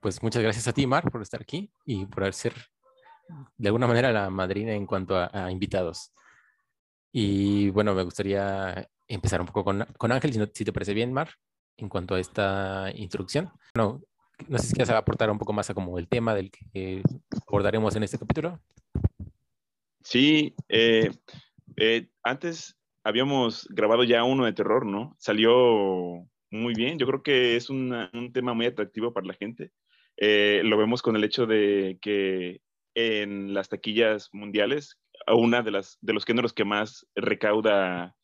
pues muchas gracias a ti, Mar, por estar aquí y por ser de alguna manera la madrina en cuanto a, invitados. Y bueno, me gustaría empezar un poco con, con Ángel, si, si, te parece bien, Mar, en cuanto a esta introducción. No, no sé si quieres aportar un poco más a como el tema del que abordaremos en este capítulo. Sí, eh, eh, antes habíamos grabado ya uno de terror, ¿no? Salió muy bien. Yo creo que es un tema muy atractivo para la gente. Eh, lo vemos con el hecho de que en las taquillas mundiales, una de, las, de los géneros que más recauda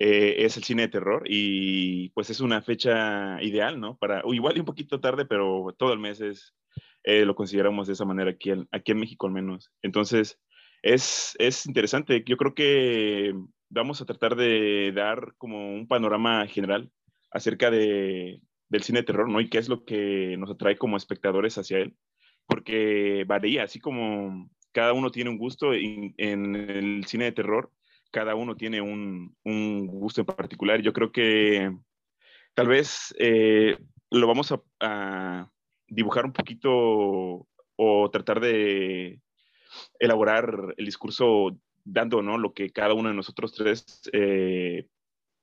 eh, es el cine de terror y pues es una fecha ideal, ¿no? Para, igual un poquito tarde, pero todo el mes es, eh, lo consideramos de esa manera aquí, aquí en México al menos. Entonces, es, es interesante. Yo creo que vamos a tratar de dar como un panorama general acerca de, del cine de terror, ¿no? Y qué es lo que nos atrae como espectadores hacia él, porque varía, así como cada uno tiene un gusto en, el cine de terror, cada uno tiene un, gusto en particular. Yo creo que tal vez eh, lo vamos a, a, dibujar un poquito o tratar de elaborar el discurso dando ¿no? lo que cada uno de nosotros tres eh,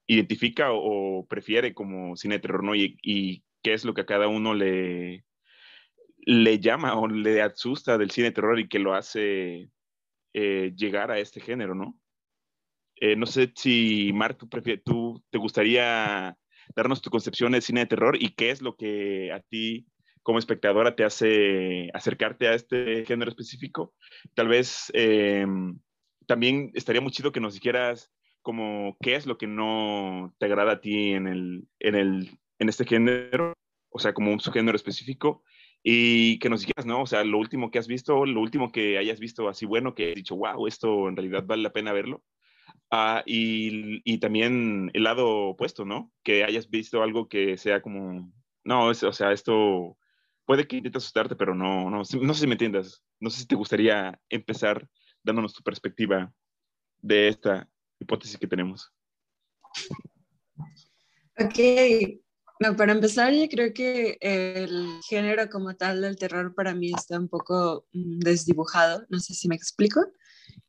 identifica o, prefiere como cine de terror, ¿no? Y, qué es lo que a cada uno le, le llama o le asusta del cine de terror y que lo hace eh, llegar a este género, ¿no? Eh, no sé si, Mark, tú, tú te gustaría darnos tu concepción del cine de terror y qué es lo que a ti como espectadora te hace acercarte a este género específico. Tal vez también estaría muy chido que nos dijeras como qué es lo que no te agrada a ti en, el, en, el, en este género, o sea, como un subgénero específico, y que nos dijeras, ¿no? O sea, lo último que has visto, lo último que hayas visto así bueno, que has dicho, wow, esto en realidad vale la pena verlo. Ah, y, y, también el lado opuesto, ¿no? Que hayas visto algo que sea como, no, es, o sea, esto puede que intentes asustarte, pero no, no, no sé si me entiendas. No sé si te gustaría empezar dándonos tu perspectiva de esta hipótesis que tenemos. Ok, no, para empezar yo creo que el género como tal del terror para mí está un poco mm, desdibujado, no sé si me explico.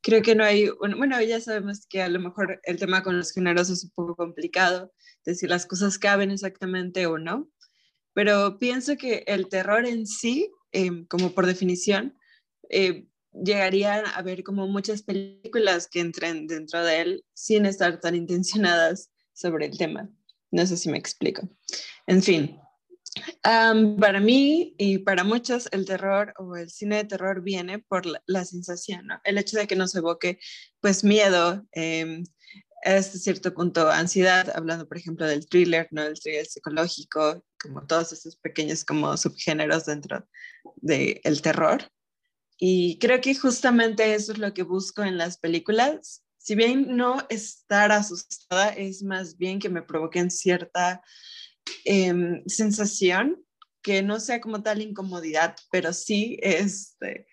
Creo que no hay, bueno, ya sabemos que a lo mejor el tema con los géneros es un poco complicado, de si las cosas caben exactamente o no, pero pienso que el terror en sí, em, como por definición, eh, llegarían a ver como muchas películas que entren dentro de él sin estar tan intencionadas sobre el tema. No sé si me explico. En fin, para mí y para muchos el terror o el cine de terror viene por la, sensación, el hecho de que nos evoque pues miedo, eh, hasta cierto punto ansiedad, hablando por ejemplo del thriller, ¿no? el thriller psicológico, como todos esos pequeños como subgéneros dentro del el terror. Y creo que justamente eso es lo que busco en las películas. Si bien no estar asustada, es más bien que me provoquen cierta em, sensación que no sea como tal incomodidad, pero sí, este,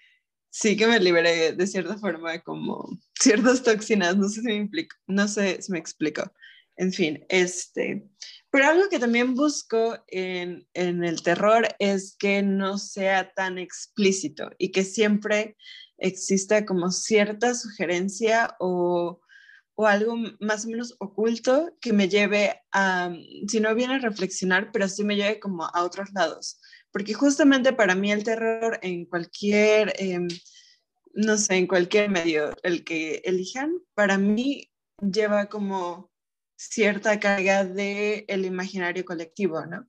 sí que me libere de cierta forma como ciertas toxinas, no sé si me, no sé si me explico. En fin, este, pero algo que también busco en, el terror es que no sea tan explícito y que siempre exista como cierta sugerencia o, algo más o menos oculto que me lleve a, si no viene a reflexionar, pero sí me lleve como a otros lados. Porque justamente para mí el terror en cualquier, em, no sé, en cualquier medio, el que elijan, para mí lleva como cierta carga del el imaginario colectivo, ¿no?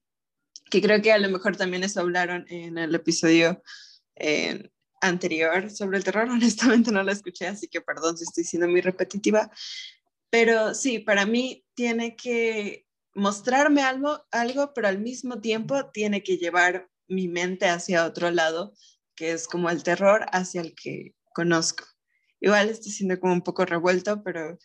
Que creo que a lo mejor también eso hablaron en el episodio eh, anterior sobre el terror. Honestamente no lo escuché, así que perdón si estoy siendo muy repetitiva. Pero sí, para mí tiene que mostrarme algo, algo, pero al mismo tiempo tiene que llevar mi mente hacia otro lado, que es como el terror hacia el que conozco. Igual estoy siendo como un poco revuelto, pero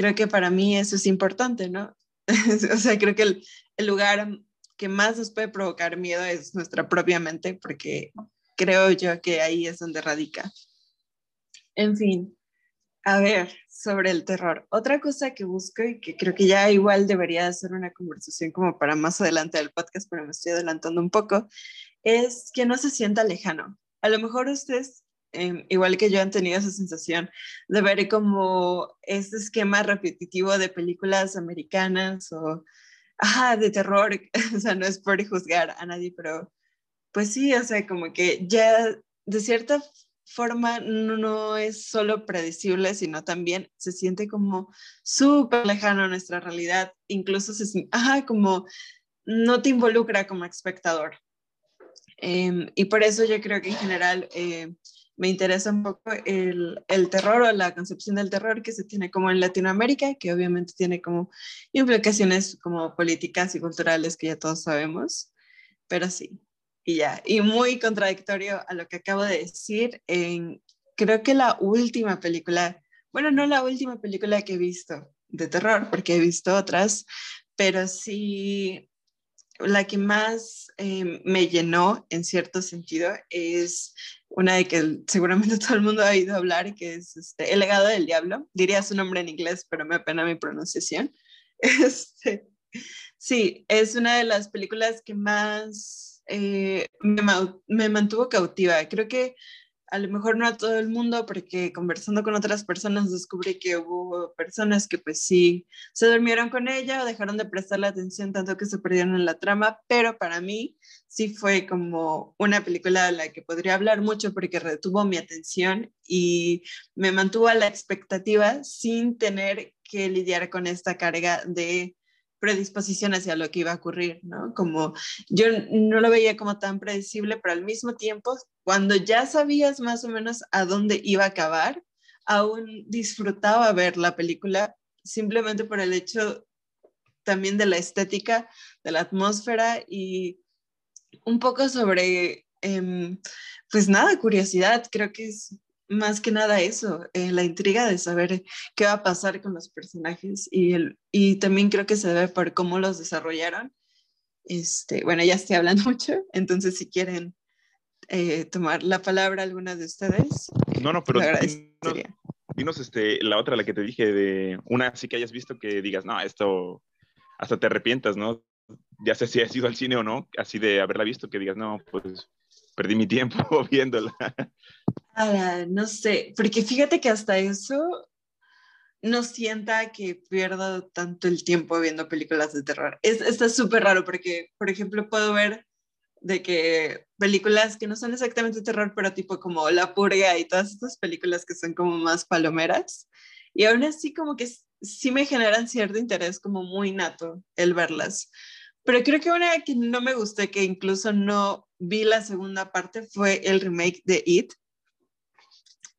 creo que para mí eso es importante, ¿no? o sea, creo que el, el, lugar que más nos puede provocar miedo es nuestra propia mente, porque creo yo que ahí es donde radica. En fin, a ver, sobre el terror. Otra cosa que busco y que creo que ya igual debería ser una conversación como para más adelante del podcast, pero me estoy adelantando un poco, es que no se sienta lejano. A lo mejor ustedes, em, igual que yo, han tenido esa sensación de ver como este esquema repetitivo de películas americanas o de terror. o sea, no es por juzgar a nadie, pero pues sí, o sea, como que ya de cierta forma no, es solo predecible, sino también se siente como súper lejano a nuestra realidad, incluso se ajá, como no te involucra como espectador. Em, y por eso yo creo que en general eh, me interesa un poco el, terror o la concepción del terror que se tiene como en Latinoamérica, que obviamente tiene como implicaciones como políticas y culturales que ya todos sabemos, pero sí, y ya, y muy contradictorio a lo que acabo de decir, en, creo que la última película, bueno, no la última película que he visto de terror, porque he visto otras, pero sí la que más eh, me llenó en cierto sentido es una de que seguramente todo el mundo ha oído hablar, que es este, El legado del diablo. Diría su nombre en inglés, pero me apena mi pronunciación. Este, sí, es una de las películas que más eh, me, mantuvo cautiva. Creo que a lo mejor no a todo el mundo, porque conversando con otras personas descubrí que hubo personas que pues sí se durmieron con ella o dejaron de prestarle atención tanto que se perdieron en la trama, pero para mí sí fue como una película de la que podría hablar mucho porque retuvo mi atención y me mantuvo a la expectativa sin tener que lidiar con esta carga de predisposición hacia lo que iba a ocurrir, ¿no? Como yo no lo veía como tan predecible, pero al mismo tiempo, cuando ya sabías más o menos a dónde iba a acabar, aún disfrutaba ver la película simplemente por el hecho también de la estética, de la atmósfera y un poco sobre, em, pues nada, curiosidad, creo que es más que nada eso, eh, la intriga de saber qué va a pasar con los personajes y, el, y también creo que se debe por cómo los desarrollaron. Este, bueno, ya estoy hablando mucho, entonces si quieren eh, tomar la palabra alguna de ustedes. No, no, pero dinos, este, la otra, la que te dije, de una así que hayas visto que digas, no, esto hasta te arrepientas, ¿no? Ya sé si has ido al cine o no, así de haberla visto, que digas, no, pues perdí mi tiempo viéndola. Ah, no sé, porque fíjate que hasta eso no sienta que pierda tanto el tiempo viendo películas de terror. Es, está súper raro porque, por ejemplo, puedo ver de que películas que no son exactamente terror, pero tipo como La Purga y todas estas películas que son como más palomeras. Y aún así como que sí me generan cierto interés como muy nato el verlas. Pero creo que una que no me gustó, que incluso no vi la segunda parte, fue el remake de It.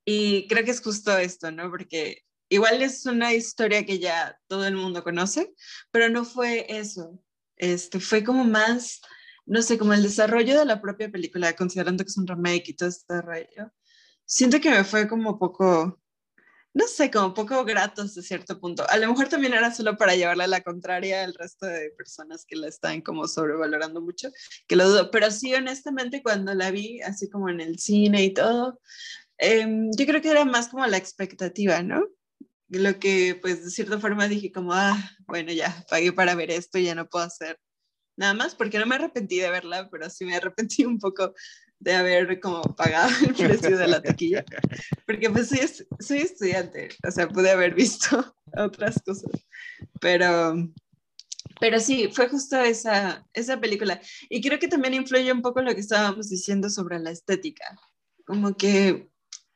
Y creo que es justo esto, ¿no? Porque igual es una historia que ya todo el mundo conoce, pero no fue eso. Este, fue como más, no sé, como el desarrollo de la propia película, considerando que es un remake y todo este rollo. Siento que me fue como poco, no sé, como poco grato hasta cierto punto. A lo mejor también era solo para llevarle la contraria al resto de personas que la están como sobrevalorando mucho, que lo dudo. Pero sí, honestamente, cuando la vi, así como en el cine y todo, em, yo creo que era más como la expectativa, ¿no? Lo que, pues, de cierta forma dije como, ah, bueno, ya pagué para ver esto, ya no puedo hacer nada más, porque no me arrepentí de verla, pero sí me arrepentí un poco de haber como pagado el precio de la taquilla, porque pues soy, soy estudiante, o sea, pude haber visto otras cosas, pero, pero sí, fue justo esa, esa película. Y creo que también influye un poco lo que estábamos diciendo sobre la estética, como que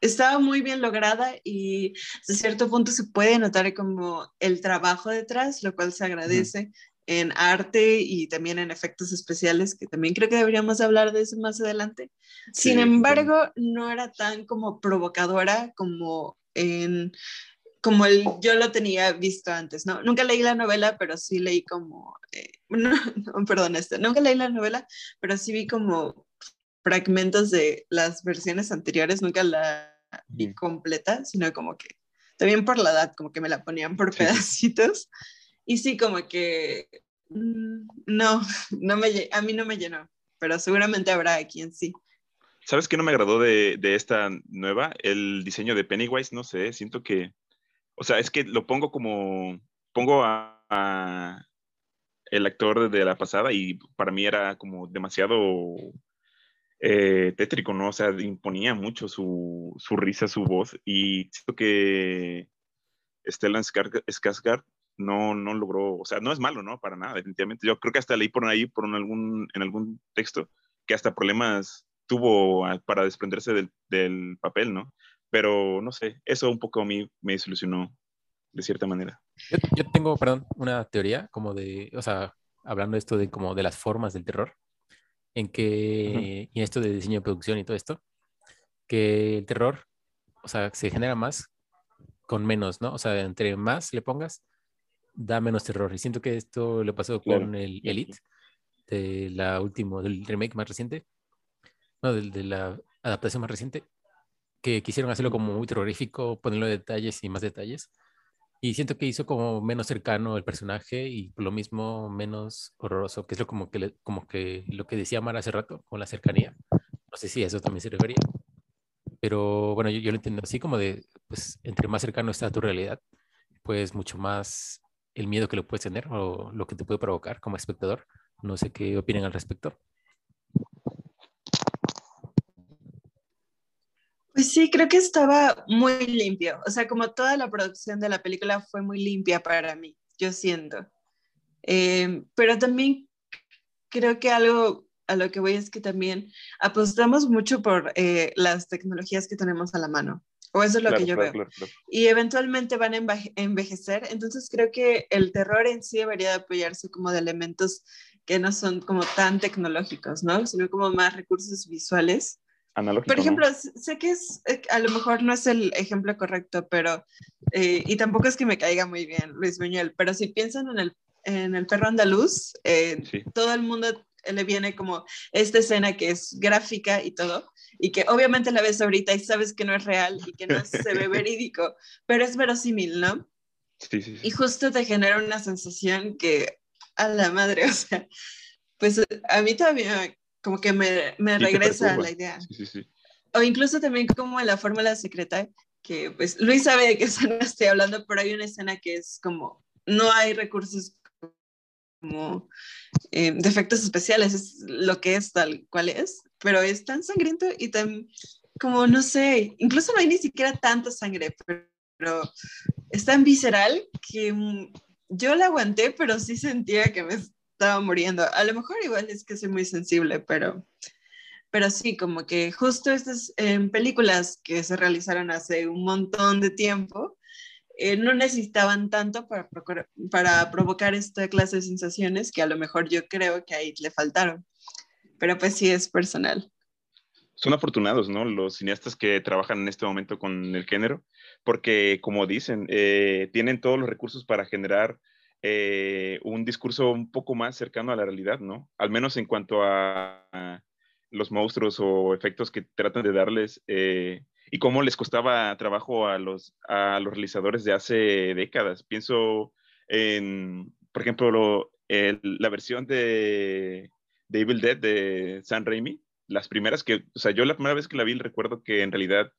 estaba muy bien lograda y de cierto punto se puede notar como el trabajo detrás, lo cual se agradece en arte y también en efectos especiales, que también creo que deberíamos hablar de eso más adelante. Sin embargo, no era tan como provocadora como en como el, yo lo tenía visto antes, ¿no? Nunca leí la novela, pero sí leí como, eh, no, perdón, este, nunca leí la novela, pero sí vi como fragmentos de las versiones anteriores, nunca la vi completa, sino como que, también por la edad, como que me la ponían por pedacitos. Y sí, como que mm, no, no me, a mí no me llenó, pero seguramente habrá quien sí. ¿Sabes qué no me agradó de, de, esta nueva? El diseño de Pennywise, no sé, siento que, o sea, es que lo pongo como, pongo a, a el actor de la pasada y para mí era como demasiado eh, tétrico, ¿no? O sea, imponía mucho su, su risa, su voz, y siento que Stellan Skarsgård no, no logró, o sea, no es malo, ¿no? Para nada, definitivamente. Yo creo que hasta leí por ahí, por algún, en algún texto, que hasta problemas tuvo para desprenderse del, del papel, ¿no? Pero no sé, eso un poco a mí me desilusionó de cierta manera. Yo, yo, tengo, perdón, una teoría como de, o sea, hablando esto de como de las formas del terror, en que, y esto de diseño de producción y todo esto, que el terror, o sea, se genera más con menos, ¿no? O sea, entre más le pongas, da menos terror. Y siento que esto le pasó con el Elite, de la última, del remake más reciente, no, de, de la adaptación más reciente, que quisieron hacerlo como muy terrorífico, ponerlo detalles y más detalles. Y siento que hizo como menos cercano el personaje y lo mismo menos horroroso, que es lo como que, como que lo que decía Mara hace rato, con la cercanía. No sé si a eso también se refería. Pero bueno, yo, yo lo entiendo así como de, pues, entre más cercano está tu realidad, pues mucho más el miedo que lo puedes tener o lo que te puede provocar como espectador. No sé qué opinan al respecto. Pues sí, creo que estaba muy limpio. O sea, como toda la producción de la película fue muy limpia para mí, yo siento. Eh, pero también creo que algo a lo que voy es que también apostamos mucho por eh, las tecnologías que tenemos a la mano. O eso es lo claro, que yo claro, veo. claro, Y eventualmente van a enveje- envejecer. Entonces creo que el terror en sí debería de apoyarse como de elementos que no son como tan tecnológicos, ¿no? Sino como más recursos visuales. Analógico, Por ¿no? ejemplo, s- sé que es, eh, a lo mejor no es el ejemplo correcto, pero, eh, y tampoco es que me caiga muy bien Luis Buñuel, pero si piensan en el, en el perro andaluz, eh, Sí. todo el mundo le viene como esta escena que es gráfica y todo, y que obviamente la ves ahorita y sabes que no es real y que no se ve verídico, pero es verosímil, ¿no? Sí, sí, sí. Y justo te genera una sensación que, a la madre, o sea, pues a mí todavía como que me, me regresa la idea. Sí, sí, sí. O incluso también como en la fórmula secreta, que pues Luis sabe de qué escena estoy hablando, pero hay una escena que es como, no hay recursos como eh, de efectos especiales, es lo que es tal cual es, pero es tan sangriento y tan, como no sé, incluso no hay ni siquiera tanta sangre, pero es tan visceral que mm, yo la aguanté, pero sí sentía que me estaba muriendo. A lo mejor igual es que soy muy sensible, pero, pero sí, como que justo estas em, películas que se realizaron hace un montón de tiempo, eh, no necesitaban tanto para, para provocar esta clase de sensaciones que a lo mejor yo creo que ahí le faltaron. Pero pues sí es personal. Son afortunados, ¿no? Los cineastas que trabajan en este momento con el género, porque como dicen, eh, tienen todos los recursos para generar eh, un discurso un poco más cercano a la realidad, ¿no? Al menos en cuanto a, a los monstruos o efectos que tratan de darles eh, y cómo les costaba trabajo a los, a los realizadores de hace décadas. Pienso en, por ejemplo, lo- el- la versión de, de Evil Dead de San Raimi, las primeras que, o sea, yo la primera vez que la vi recuerdo que en realidad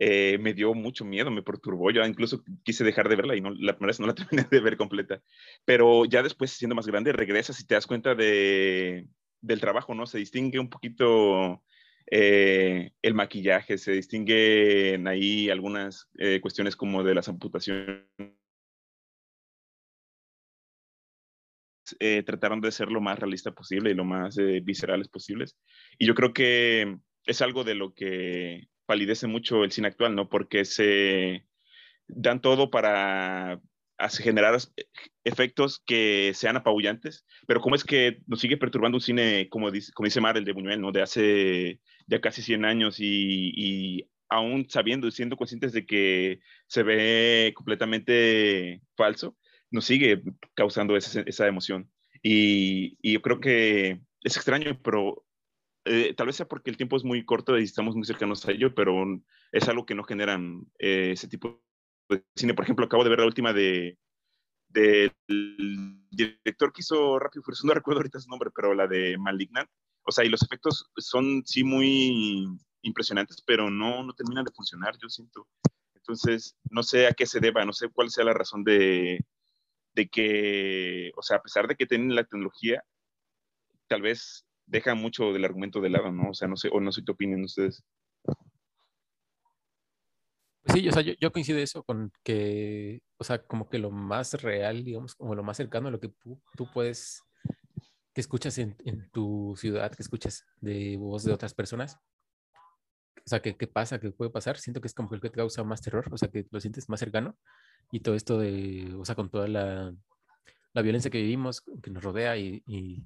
eh, me dio mucho miedo, me perturbó, yo incluso quise dejar de verla y no, la primera vez no la terminé de ver completa, pero ya después siendo más grande regresas y te das cuenta de, del trabajo, ¿no? Se distingue un poquito eh, el maquillaje, se distinguen ahí algunas eh, cuestiones como de las amputaciones. Trataron de ser lo más realista posible y lo más viscerales posibles. Y yo creo que es algo de lo que palidece mucho el cine actual, ¿no? Porque se dan todo para generar efectos que sean apabullantes, pero cómo es que nos sigue perturbando un cine, como dice, como dice Mar, el de Buñuel, ¿no? De hace ya casi 100 años y, y aún sabiendo y siendo conscientes de que se ve completamente falso, nos sigue causando esa, esa emoción. Y, y yo creo que es extraño, pero eh, tal vez sea porque el tiempo es muy corto y estamos muy cercanos a ello, pero es algo que no generan eh, ese tipo de cine. Por ejemplo, acabo de ver la última de del director que hizo Rápido y Furioso, no recuerdo ahorita su nombre, pero la de Malignant. O sea, y los efectos son sí muy impresionantes, pero no, no terminan de funcionar, yo siento. Entonces, no sé a qué se deba, no sé cuál sea la razón de, de que, o sea, a pesar de que tienen la tecnología, tal vez deja mucho del argumento de lado, ¿no? O sea, no sé, o no sé qué opinan ustedes. Sí, o sea, yo, yo coincido eso con que, o sea, como que lo más real, digamos, como lo más cercano a lo que tú, tú puedes, que escuchas en, en, tu ciudad, que escuchas de voz de otras personas. O sea, ¿qué, ¿qué pasa? ¿Qué puede pasar? Siento que es como que el que te causa más terror, o sea, que lo sientes más cercano. Y todo esto de, o sea, con toda la, la violencia que vivimos, que nos rodea y, y,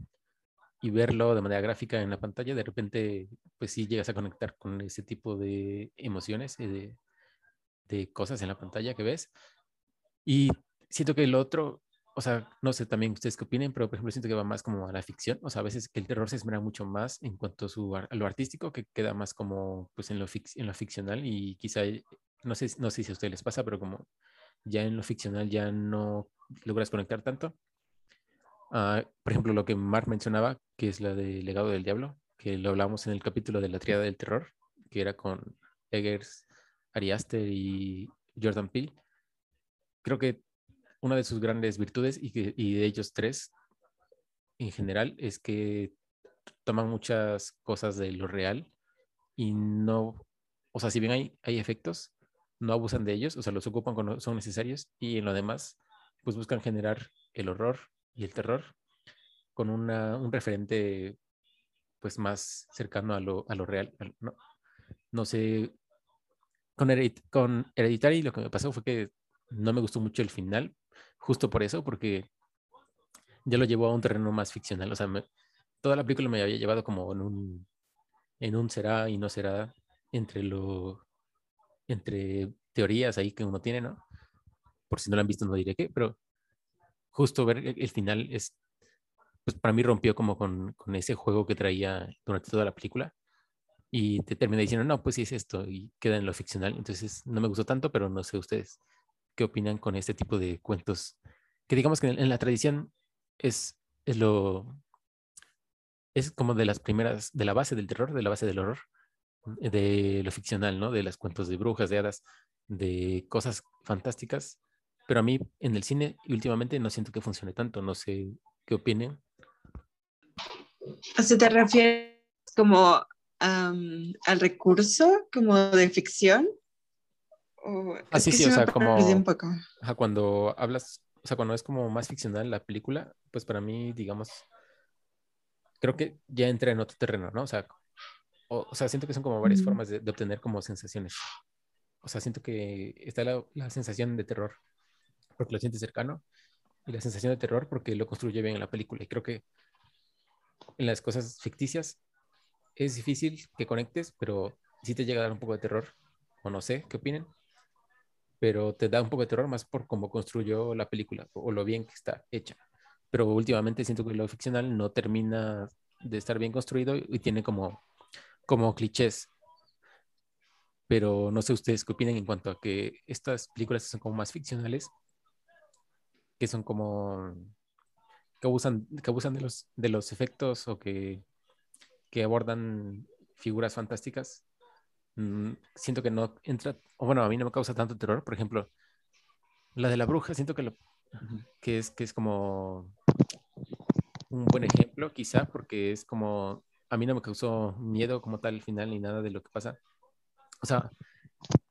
y, verlo de manera gráfica en la pantalla, de repente, pues sí llegas a conectar con ese tipo de emociones y de, de cosas en la pantalla que ves. Y siento que el otro, o sea, no sé también ustedes qué opinen, pero por ejemplo siento que va más como a la ficción, o sea, a veces que el terror se esmera mucho más en cuanto a, su, a lo artístico, que queda más como pues en lo, fic, en lo ficcional y quizá, no sé, no sé si a ustedes les pasa, pero como ya en lo ficcional ya no logras conectar tanto. Uh, por ejemplo, lo que Mark mencionaba, que es la de Legado del Diablo, que lo hablamos en el capítulo de la triada del terror, que era con Eggers, Ari Aster y Jordan Peele. Creo que una de sus grandes virtudes y, que, y de ellos tres en general es que toman muchas cosas de lo real y no, o sea, si bien hay, hay efectos, no abusan de ellos, o sea, los ocupan cuando son necesarios y en lo demás, pues buscan generar el horror y el terror con una, un referente pues más cercano a lo, a lo real. No, no sé, con, Heredit con Hereditary lo que me pasó fue que no me gustó mucho el final, justo por eso, porque ya lo llevó a un terreno más ficcional. O sea, me, toda la película me había llevado como en un, en un será y no será entre lo, entre teorías ahí que uno tiene, ¿no? Por si no lo han visto, no diré qué, pero justo ver el, final es, pues para mí rompió como con, con, ese juego que traía durante toda la película y te termina diciendo, no, pues sí es esto y queda en lo ficcional. Entonces no me gustó tanto, pero no sé ustedes qué opinan con este tipo de cuentos, que digamos que en, la tradición es, es lo, es como de las primeras, de la base del terror, de la base del horror, de lo ficcional, ¿no? De los cuentos de brujas, de hadas, de cosas fantásticas. Pero a mí en el cine últimamente no siento que funcione tanto, no sé qué opinen. ¿O sea, te refieres como um, al recurso, como de ficción? O, ah, sí, sí, o sea, como ajá, cuando hablas, o sea, cuando es como más ficcional la película, pues para mí, digamos, creo que ya entra en otro terreno, ¿no? O sea, o, o sea siento que son como varias mm. formas de, de, obtener como sensaciones. O sea, siento que está la, la, sensación de terror porque lo sientes cercano y la sensación de terror porque lo construye bien en la película. Y creo que en las cosas ficticias es difícil que conectes, pero sí te llega a dar un poco de terror, o no sé, ¿qué opinen? Pero te da un poco de terror más por cómo construyó la película o lo bien que está hecha. Pero últimamente siento que lo ficcional no termina de estar bien construido y tiene como, como clichés. Pero no sé ustedes qué opinan en cuanto a que estas películas son como más ficcionales, que son como que abusan, que abusan de los, de los efectos o que que abordan figuras fantásticas, mmm, siento que no entra, o bueno, a mí no me causa tanto terror. Por ejemplo, la de la bruja, siento que, lo, que, es, que es como un buen ejemplo, quizá, porque es como, a mí no me causó miedo como tal al final ni nada de lo que pasa. O sea,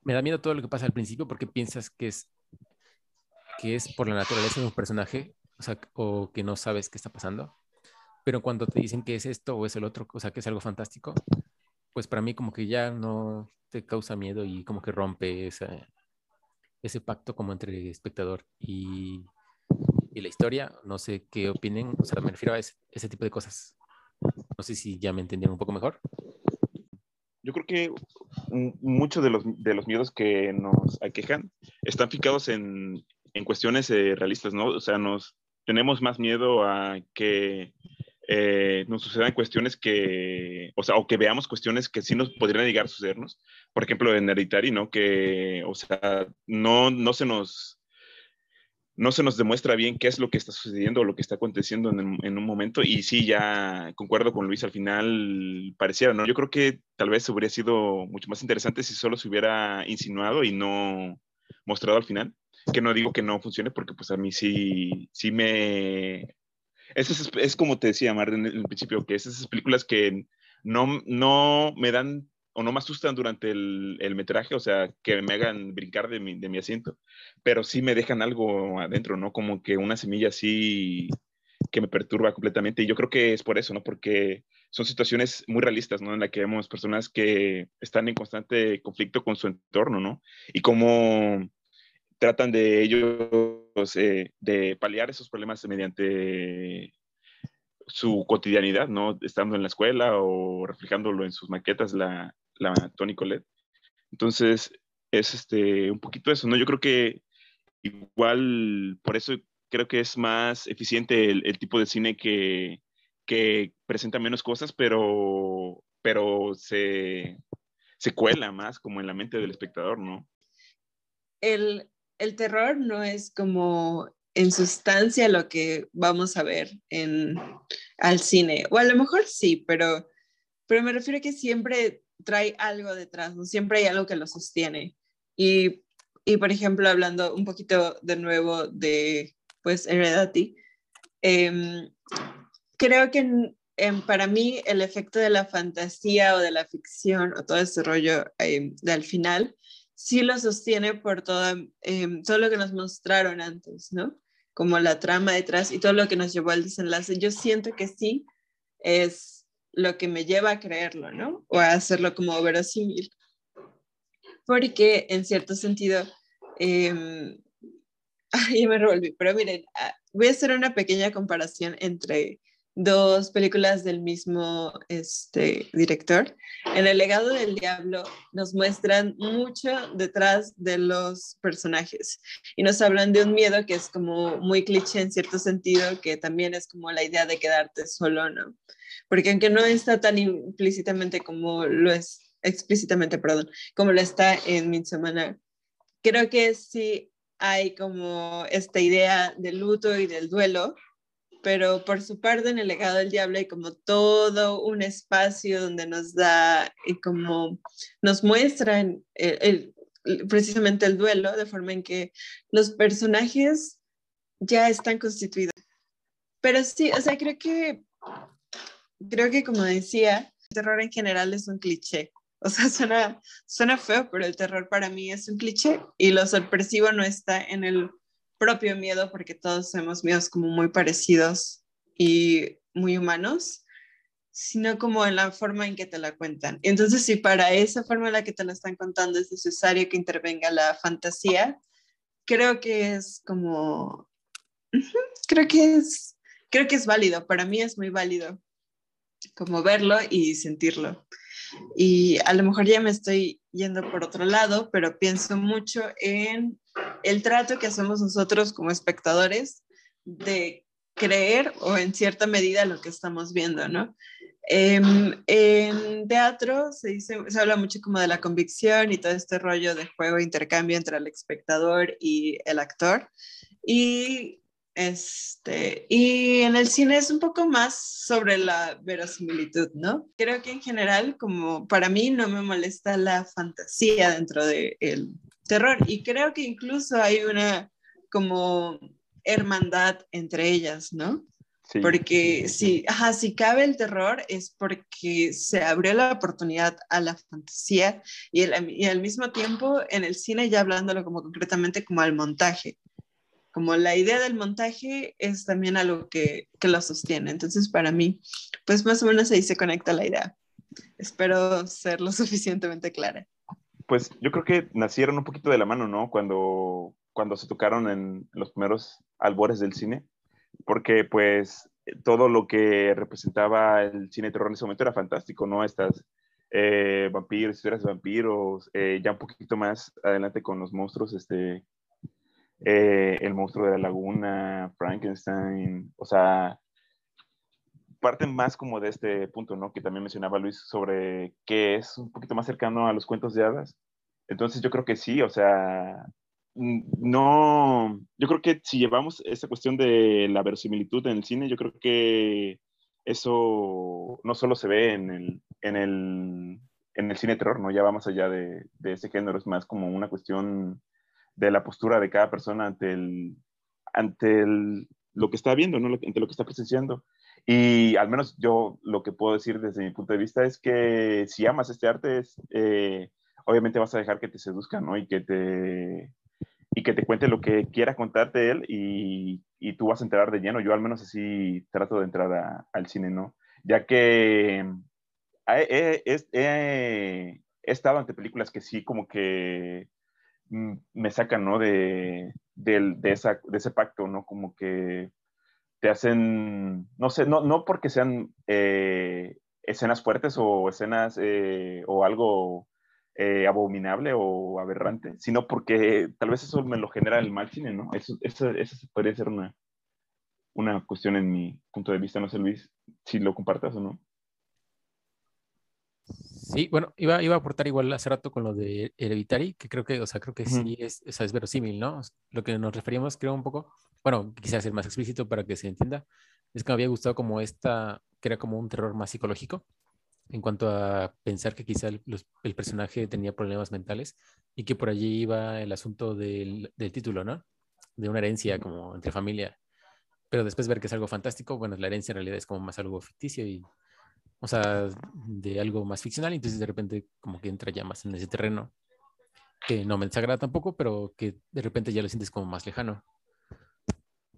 me da miedo todo lo que pasa al principio porque piensas que es que es por la naturaleza de un personaje, o que no sabes qué está pasando pero cuando te dicen que es esto o es el otro, o sea, que es algo fantástico, pues para mí como que ya no te causa miedo y como que rompe esa, ese pacto como entre espectador y, y, la historia. No sé qué opinen, o sea, me refiero a ese, ese tipo de cosas. No sé si ya me entendieron un poco mejor. Yo creo que muchos de los, de los miedos que nos aquejan están fijados en, en cuestiones eh, realistas, ¿no? O sea, nos tenemos más miedo a que eh, nos sucedan cuestiones que, o sea, o que veamos cuestiones que sí nos podrían llegar a sucedernos. Por ejemplo, en Hereditary, ¿no? Que, o sea, no, no se nos no se nos demuestra bien qué es lo que está sucediendo o lo que está aconteciendo en, un momento. Y sí, ya concuerdo con Luis, al final pareciera, ¿no? Yo creo que tal vez hubiera sido mucho más interesante si solo se hubiera insinuado y no mostrado al final. Que no digo que no funcione, porque pues a mí sí, sí me Es, es, como te decía, Mar, en el principio, que esas películas que no, no me dan o no me asustan durante el, el metraje, o sea, que me hagan brincar de mi, de mi asiento, pero sí me dejan algo adentro, ¿no? Como que una semilla así que me perturba completamente. Y yo creo que es por eso, ¿no? Porque son situaciones muy realistas, ¿no? En la que vemos personas que están en constante conflicto con su entorno, ¿no? Y cómo tratan de ellos, eh, de paliar esos problemas mediante su cotidianidad, ¿no? Estando en la escuela o reflejándolo en sus maquetas, la, la Tony Colette. Entonces, es este, un poquito eso, ¿no? Yo creo que igual, por eso creo que es más eficiente el, tipo de cine que, que, presenta menos cosas, pero, pero se, se cuela más como en la mente del espectador, ¿no? El, el terror no es como en sustancia lo que vamos a ver en, al cine, o a lo mejor sí, pero, pero me refiero a que siempre trae algo detrás, ¿no? siempre hay algo que lo sostiene. Y, y, por ejemplo, hablando un poquito de nuevo de, pues, Heredity, eh, creo que para mí el efecto de la fantasía o de la ficción o todo ese rollo eh, del final sí lo sostiene por todo, em, todo lo que nos mostraron antes, ¿no? Como la trama detrás y todo lo que nos llevó al desenlace. Yo siento que sí es lo que me lleva a creerlo, ¿no? O a hacerlo como verosímil. Porque en cierto sentido, eh, me revolví, pero miren, ah, voy a hacer una pequeña comparación entre dos películas del mismo este, director. En El legado del diablo nos muestran mucho detrás de los personajes y nos hablan de un miedo que es como muy cliché en cierto sentido, que también es como la idea de quedarte solo, ¿no? Porque aunque no está tan implícitamente como lo es, explícitamente, perdón, como lo está en Midsommar, creo que sí hay como esta idea del luto y del duelo pero por su parte en el legado del diablo hay como todo un espacio donde nos da y como nos muestran el, precisamente el duelo, de forma en que los personajes ya están constituidos. Pero sí, o sea, creo que, creo que como decía, el terror en general es un cliché. O sea, suena, suena feo, pero el terror para mí es un cliché y lo sorpresivo no está en el propio miedo, porque todos tenemos miedos como muy parecidos y muy humanos, sino como en la forma en que te la cuentan. Entonces, si para esa forma en la que te la están contando es necesario que intervenga la fantasía, creo que es como, creo que es, creo que es válido, para mí es muy válido como verlo y sentirlo. Y a lo mejor ya me estoy yendo por otro lado, pero pienso mucho en el trato que hacemos nosotros como espectadores de creer o en cierta medida lo que estamos viendo, ¿no? Em, en teatro se, dice, se habla mucho como de la convicción y todo este rollo de juego, intercambio entre el espectador y el actor. Y, este, y en el cine es un poco más sobre la verosimilitud, ¿no? Creo que en general, como para mí no me molesta la fantasía dentro del de terror. Y creo que incluso hay una como hermandad entre ellas, ¿no? Porque si, ajá, si cabe el terror es porque se abrió la oportunidad a la fantasía y, y, al mismo tiempo en el cine ya hablándolo como concretamente como al montaje. Como la idea del montaje es también algo que, que lo sostiene. Entonces para mí, pues más o menos ahí se conecta la idea. Espero ser lo suficientemente clara pues yo creo que nacieron un poquito de la mano, ¿no? Cuando, cuando se tocaron en los primeros albores del cine, porque pues todo lo que representaba el cine de terror en ese momento era fantástico, ¿no? Estas eh, vampiros, historias de vampiros, eh, ya un poquito más adelante con los monstruos, este, eh, el monstruo de la laguna, Frankenstein, o sea, parten más como de este punto, ¿no? Que también mencionaba Luis sobre que es un poquito más cercano a los cuentos de hadas. Entonces yo creo que sí, o sea, no, yo creo que si llevamos esa cuestión de la verosimilitud en el cine, yo creo que eso no solo se ve en el, en el, en el cine terror, ¿no? Ya va más allá de, de ese género, es más como una cuestión de la postura de cada persona ante el, ante el, lo que está viendo, ¿no? entre lo que está presenciando. Y al menos yo lo que puedo decir desde mi punto de vista es que si amas este arte, es, eh, obviamente vas a dejar que te seduzca, ¿no? Y que te, y que te cuente lo que quiera contarte él y, y tú vas a entrar de lleno. Yo al menos así trato de entrar al cine, ¿no? Ya que he, he, estado ante películas que sí como que mm, me sacan, ¿no? De, de, de, esa, de ese pacto, ¿no? Como que te hacen, no sé, no, no porque sean eh, escenas fuertes o escenas eh, o algo eh, abominable o aberrante, sino porque tal vez eso me lo genera el mal cine, ¿no? Eso, eso, eso podría ser una, una cuestión en mi punto de vista, no sé Luis, si lo compartas o no. Sí, bueno, iba, iba a aportar igual hace rato con lo de Hereditary, que creo que, o sea, creo que sí es, o es verosímil, ¿no? Lo que nos referíamos, creo, un poco, bueno, quisiera ser más explícito para que se entienda, es que me había gustado como esta, que era como un terror más psicológico, en cuanto a pensar que quizá el, el personaje tenía problemas mentales y que por allí iba el asunto del, del título, ¿no? De una herencia como entre familia. Pero después ver que es algo fantástico, bueno, la herencia en realidad es como más algo ficticio y o sea, de algo más ficcional, entonces de repente como que entra ya más en ese terreno, que no me desagrada tampoco, pero que de repente ya lo sientes como más lejano.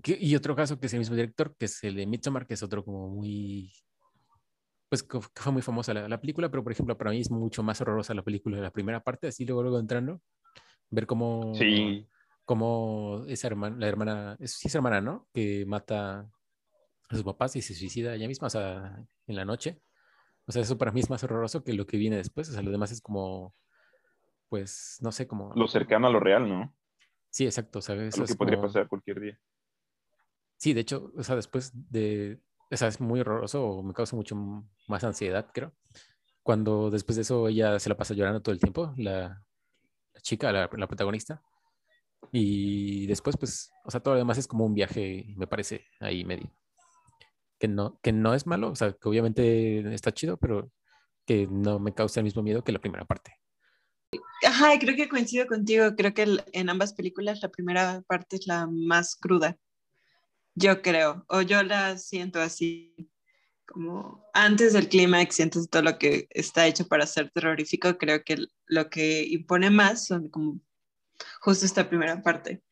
y otro caso que es el mismo director, que es el de Midsommar, que es otro como muy, pues que fue muy famosa la, la, película, pero por ejemplo para mí es mucho más horrorosa la película de la primera parte, así luego luego entrando, ver cómo, sí. cómo esa hermana, la hermana, es, sí es hermana, ¿no? Que mata a sus papás y se suicida ella misma, o sea, en la noche. O sea, eso para mí es más horroroso que lo que viene después. O sea, lo demás es como, pues, no sé, como... Lo cercano a lo real, ¿no? Sí, exacto. O sea, eso lo que podría pasar cualquier día. Sí, de hecho, o sea, después de... O sea, es muy horroroso o me causa mucho más ansiedad, creo. Cuando después de eso ella se la pasa llorando todo el tiempo, la, la chica, la, la protagonista. Y después, pues, o sea, todo lo demás es como un viaje, me parece, ahí medio que no, que no es malo, o sea, que obviamente está chido, pero que no me causa el mismo miedo que la primera parte. Ajá, creo que coincido contigo, creo que en ambas películas la primera parte es la más cruda, yo creo, o yo la siento así, como antes del clímax siento todo lo que está hecho para ser terrorífico, creo que lo que impone más son como justo esta primera parte.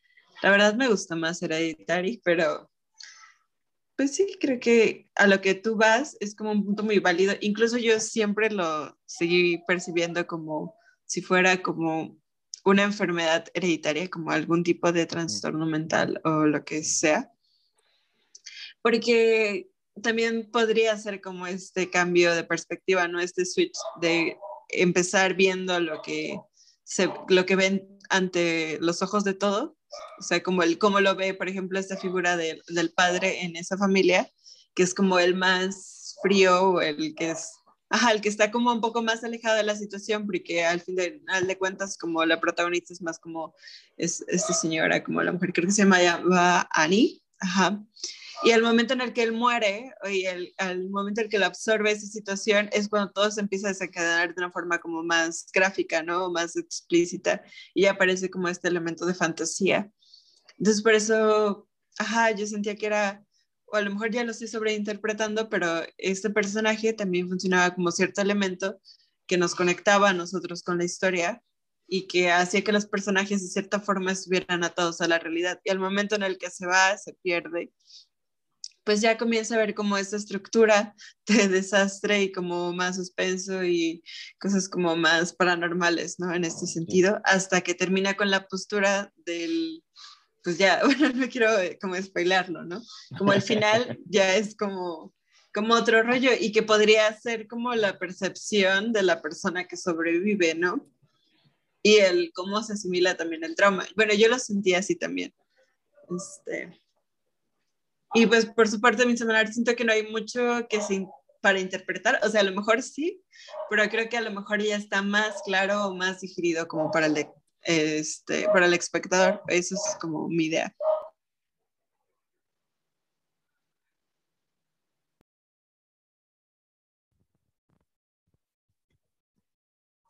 La verdad me gusta más Hereditary, pero pues sí, creo que a lo que tú vas es como un punto muy válido. Incluso yo siempre lo seguí percibiendo como si fuera como una enfermedad hereditaria, como algún tipo de trastorno mental o lo que sea. Porque también podría ser como este cambio de perspectiva, ¿no? Este switch de empezar viendo lo que, se, lo que ven ante los ojos de todo o sea, como el cómo lo ve, por ejemplo, esta figura del padre en esa familia, que es como el más frío, el que es, ajá, el que está como un poco más alejado de la situación, porque al fin de, al de cuentas, como la protagonista es más como es, esta señora, como la mujer, creo que se llama Annie, ajá. Y el momento en el que él muere, y el, momento en el que lo absorbe esa situación, es cuando todo se empieza a desencadenar de una forma como más gráfica, ¿no? Más explícita, y aparece como este elemento de fantasía. Entonces, por eso, ajá, yo sentía que era, o a lo mejor ya lo estoy sobreinterpretando, pero este personaje también funcionaba como cierto elemento que nos conectaba a nosotros con la historia y que hacía que los personajes de cierta forma estuvieran atados a la realidad. Y al momento en el que se va, se pierde pues ya comienza a ver como esta estructura de desastre y como más suspenso y cosas como más paranormales, ¿no? En este sentido, hasta que termina con la postura del, pues ya, bueno, no quiero eh, como spoilarlo, ¿no? Como el final ya es como, como otro rollo y que podría ser como la percepción de la persona que sobrevive, ¿no? Y el cómo se asimila también el trauma. Bueno, yo lo sentí así también. Este, y pues por su parte, mi seminario siento que no hay mucho que se, para interpretar, o sea, a lo mejor sí, pero creo que a lo mejor ya está más claro o más digerido como para el, este, para el espectador. Eso es como mi idea.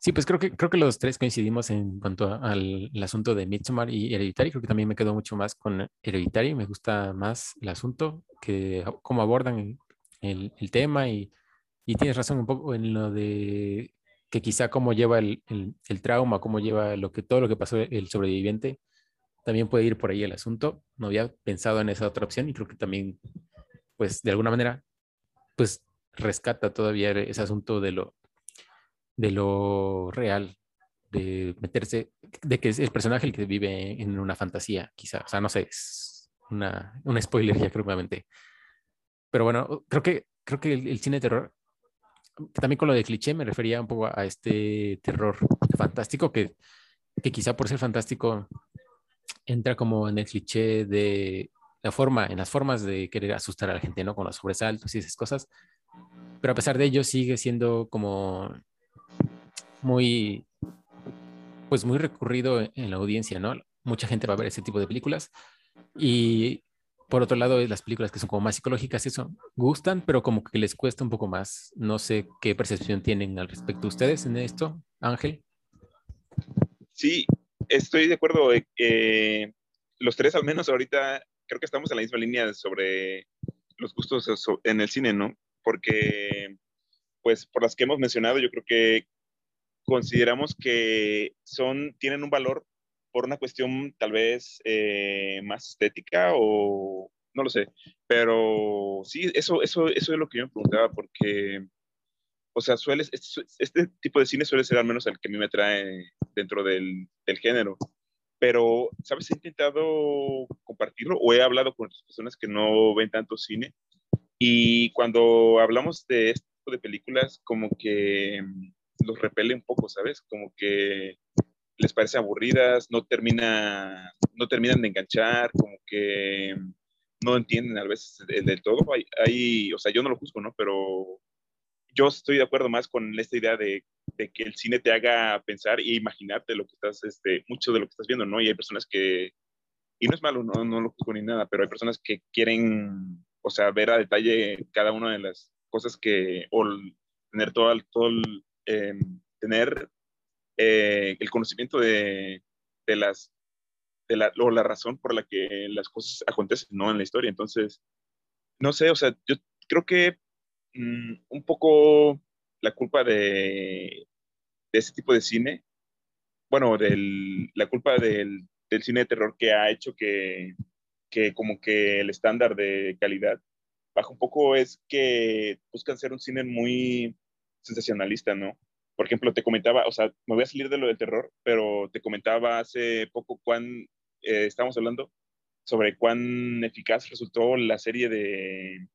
Sí, pues creo que, creo que los tres coincidimos en cuanto al, asunto de Midsommar y Hereditary. Creo que también me quedo mucho más con Hereditary. Me gusta más el asunto, que cómo abordan el, el tema y, y, tienes razón un poco en lo de que quizá cómo lleva el, el, trauma, cómo lleva lo que, todo lo que pasó el sobreviviente. También puede ir por ahí el asunto. No había pensado en esa otra opción y creo que también, pues de alguna manera, pues rescata todavía ese asunto de lo, de lo real, de meterse, de que es el personaje el que vive en una fantasía, quizá. O sea, no sé, es una, un spoiler ya creo que Pero bueno, creo que, creo que el, cine de terror, también con lo de cliché me refería un poco a, este terror fantástico que, que quizá por ser fantástico entra como en el cliché de la forma, en las formas de querer asustar a la gente, ¿no? Con los sobresaltos y esas cosas. Pero a pesar de ello sigue siendo como muy, pues muy recurrido en la audiencia, ¿no? Mucha gente va a ver ese tipo de películas y por otro lado, las películas que son como más psicológicas, eso, gustan, pero como que les cuesta un poco más. No sé qué percepción tienen al respecto ustedes en esto, Ángel. Sí, estoy de acuerdo. Eh, los tres, al menos ahorita, creo que estamos en la misma línea sobre los gustos en el cine, ¿no? Porque, pues, por las que hemos mencionado, yo creo que consideramos que son, tienen un valor por una cuestión tal vez eh, más estética o no lo sé, pero sí, eso, eso, eso es lo que yo me preguntaba porque, o sea, suele, este, este, tipo de cine suele ser al menos el que a mí me atrae dentro del, del género, pero, ¿sabes? He intentado compartirlo o he hablado con otras personas que no ven tanto cine y cuando hablamos de este tipo de películas, como que los repele un poco, ¿sabes? Como que les parece aburridas, no, termina, no terminan de enganchar, como que no entienden a veces del todo. Hay, o sea, yo no lo juzgo, ¿no? Pero yo estoy de acuerdo más con esta idea de, de, que el cine te haga pensar e imaginarte lo que estás, este, mucho de lo que estás viendo, ¿no? Y hay personas que, y no es malo, no, no lo juzgo ni nada, pero hay personas que quieren, o sea, ver a detalle cada una de las cosas que, o tener todo, todo Em, tener eh, el conocimiento de, las, de la, la razón por la que las cosas acontecen, ¿no? En la historia. Entonces, no sé, o sea, yo creo que mm, un poco la culpa de, de ese tipo de cine, bueno, del, la culpa del, del cine de terror que ha hecho que, que como que el estándar de calidad baja un poco es que buscan ser un cine muy sensacionalista, ¿no? Por ejemplo, te comentaba, o sea, me voy a salir de lo del terror, pero te comentaba hace poco cuán eh, estábamos hablando sobre cuán eficaz resultó la serie de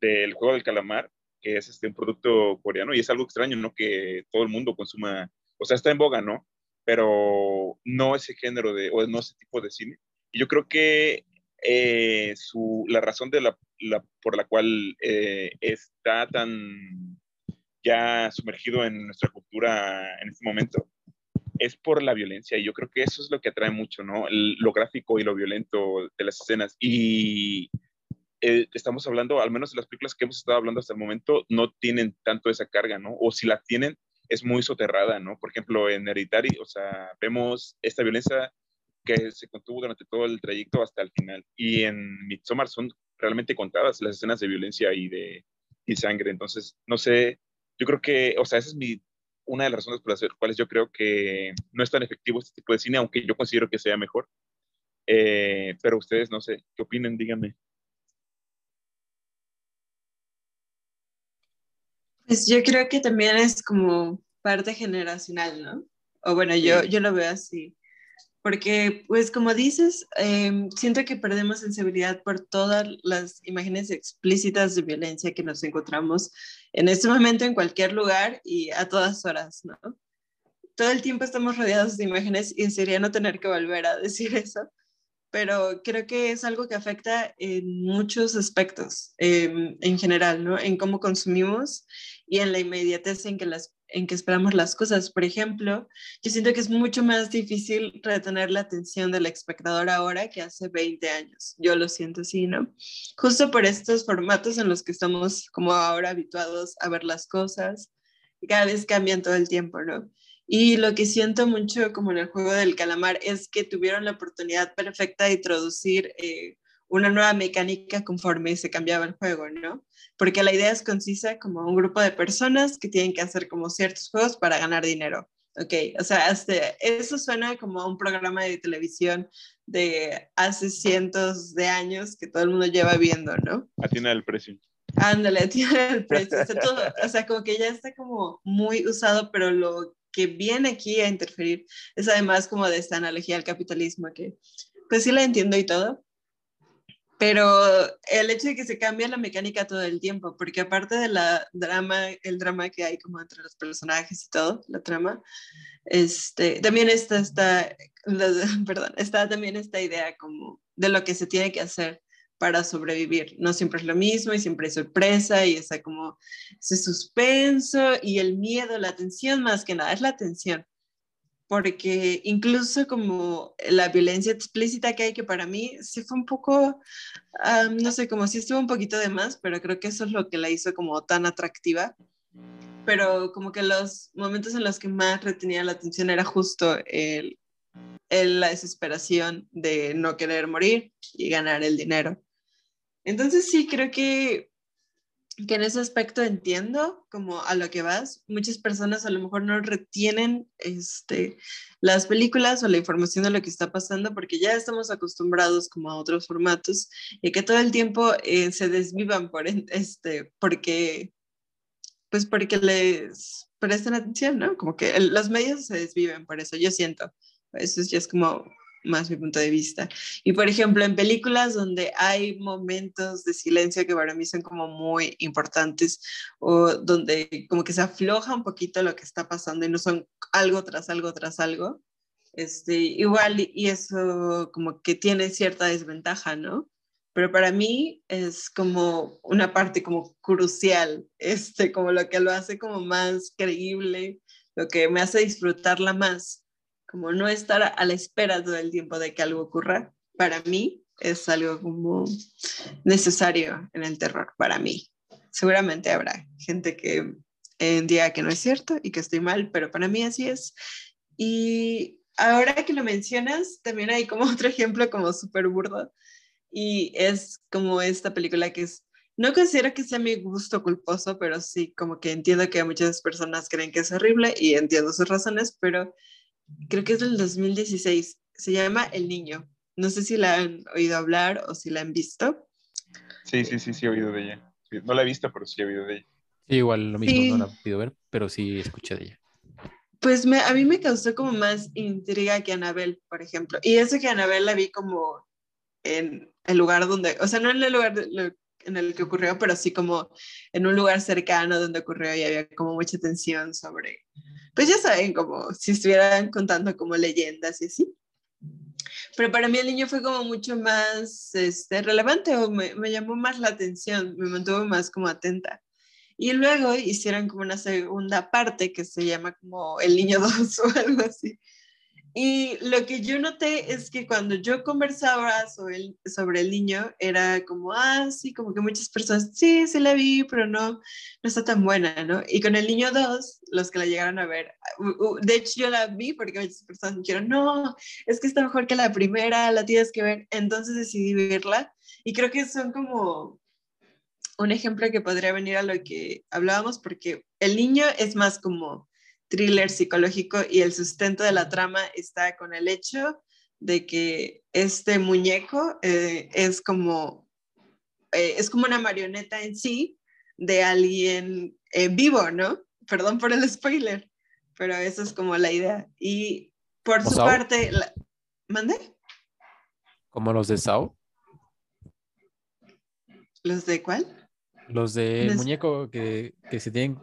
del juego del calamar, que es este un producto coreano y es algo extraño, ¿no? Que todo el mundo consuma, o sea, está en boga, ¿no? Pero no ese género de o no ese tipo de cine. Y yo creo que eh, su, la razón de la, la, por la cual eh, está tan ya sumergido en nuestra cultura en este momento, es por la violencia. Y yo creo que eso es lo que atrae mucho, ¿no? lo gráfico y lo violento de las escenas. Y eh, estamos hablando, al menos de las películas que hemos estado hablando hasta el momento, no tienen tanto esa carga, ¿no? O si la tienen, es muy soterrada, ¿no? Por ejemplo, en Hereditary, o sea, vemos esta violencia que se contuvo durante todo el trayecto hasta el final. Y en Midsommar son realmente contadas las escenas de violencia y de y sangre. Entonces, no sé, yo creo que, o sea, esa es mi, una de las razones por las cuales yo creo que no es tan efectivo este tipo de cine, aunque yo considero que sea mejor. Eh, pero ustedes, no sé, ¿qué opinan? Díganme. Pues yo creo que también es como parte generacional, ¿no? O bueno, yo, yo lo veo así porque pues como dices, em, siento que perdemos sensibilidad por todas las imágenes explícitas de violencia que nos encontramos en este momento en cualquier lugar y a todas horas, ¿no? Todo el tiempo estamos rodeados de imágenes y sería no tener que volver a decir eso, pero creo que es algo que afecta en muchos aspectos em, en general, ¿no? En cómo consumimos y en la inmediatez en que las en que esperamos las cosas. Por ejemplo, yo siento que es mucho más difícil retener la atención del espectador ahora que hace 20 años. Yo lo siento así, ¿no? Justo por estos formatos en los que estamos como ahora habituados a ver las cosas y cada vez cambian todo el tiempo, ¿no? Y lo que siento mucho como en el juego del calamar es que tuvieron la oportunidad perfecta de introducir eh, una nueva mecánica conforme se cambiaba el juego, ¿no? Porque la idea es concisa como un grupo de personas que tienen que hacer como ciertos juegos para ganar dinero. Ok, o sea, eso suena como a un programa de televisión de hace cientos de años que todo el mundo lleva viendo, ¿no? Atienda el precio. Ándale, atienda el precio. O sea, todo, o sea, como que ya está como muy usado, pero lo que viene aquí a interferir es además como de esta analogía al capitalismo, que pues sí la entiendo y todo, pero el hecho de que se cambie la mecánica todo el tiempo, porque aparte de la drama, el drama que hay como entre los personajes y todo, la trama, este, también está, está, perdón, está también esta idea como de lo que se tiene que hacer para sobrevivir. No siempre es lo mismo y siempre hay sorpresa y está como ese suspenso y el miedo, la tensión más que nada, es la tensión porque incluso como la violencia explícita que hay, que para mí sí fue un poco, no sé, como si estuvo un poquito de más, pero creo que eso es lo que la hizo como tan atractiva. Pero como que los momentos en los que más retenía la atención era justo el, el, la desesperación de no querer morir y ganar el dinero. Entonces sí, creo que que en ese aspecto entiendo como a lo que vas. Muchas personas a lo mejor no retienen este, las películas o la información de lo que está pasando porque ya estamos acostumbrados como a otros formatos y que todo el tiempo eh, se desvivan por este, porque, pues porque les prestan atención, ¿no? Como que los medios se desviven por eso, yo siento. Eso ya es como más mi punto de vista. Y por ejemplo, en películas donde hay momentos de silencio que para mí son como muy importantes o donde como que se afloja un poquito lo que está pasando y no son algo tras algo tras algo, este, igual y eso como que tiene cierta desventaja, ¿no? Pero para mí es como una parte como crucial, este, como lo que lo hace como más creíble, lo que me hace disfrutarla más como no estar a la espera todo el tiempo de que algo ocurra, para mí es algo como necesario en el terror, para mí. Seguramente habrá gente que diga que no es cierto y que estoy mal, pero para mí así es. Y ahora que lo mencionas, también hay como otro ejemplo como súper burdo y es como esta película que es, no considero que sea mi gusto culposo, pero sí como que entiendo que muchas personas creen que es horrible y entiendo sus razones, pero creo que es del 2016, se llama El Niño. No sé si la han oído hablar o si la han visto. Sí, sí, sí, sí he oído de ella. No la he visto, pero sí he oído de ella. Sí, igual lo mismo, no la he podido ver, pero sí escuché de ella. Pues me, a mí me causó como más intriga que Anabel, por ejemplo. Y eso que Anabel la vi como en el lugar donde, o sea, no en el lugar en el que ocurrió, pero sí como en un lugar cercano donde ocurrió y había como mucha tensión sobre pues ya saben, como si estuvieran contando como leyendas y así. Pero para mí el niño fue como mucho más este, relevante o me, me llamó más la atención, me mantuvo más como atenta. Y luego hicieron como una segunda parte que se llama como El Niño 2 o algo así. Y lo que yo noté es que cuando yo conversaba sobre el, sobre el niño, era como, ah, sí, como que muchas personas, sí, sí la vi, pero no, no está tan buena, ¿no? Y con el niño 2, los que la llegaron a ver, de hecho yo la vi porque muchas personas dijeron, no, es que está mejor que la primera, la tienes que ver, entonces decidí verla. Y creo que son como un ejemplo que podría venir a lo que hablábamos, porque el niño es más como thriller psicológico y el sustento de la trama está con el hecho de que este muñeco eh, es como eh, es como una marioneta en sí de alguien eh, vivo, ¿no? Perdón por el spoiler, pero esa es como la idea. Y por su parte, la... ¿mande? ¿Como los de Sao? ¿Los de cuál? Los de muñeco que, que se tienen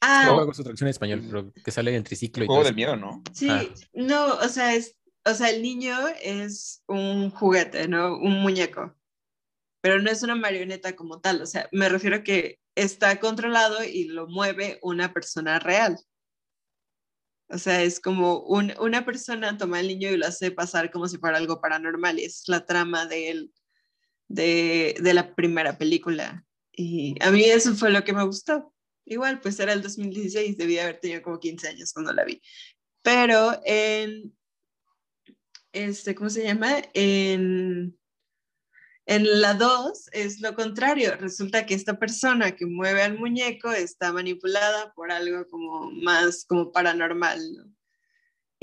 Ah. No su traducción en español, pero que sale el triciclo. El juego del miedo, ¿no? Sí, ah. no, o sea, es, o sea, el niño es un juguete, ¿no? Un muñeco. Pero no es una marioneta como tal. O sea, me refiero a que está controlado y lo mueve una persona real. O sea, es como un, una persona toma al niño y lo hace pasar como si fuera algo paranormal. Y es la trama de, de, de la primera película. Y a mí eso fue lo que me gustó igual, pues era el 2016, debía haber tenido como 15 años cuando la vi. Pero en, este, ¿cómo se llama? En, en la 2 es lo contrario. Resulta que esta persona que mueve al muñeco está manipulada por algo como más como paranormal, ¿no?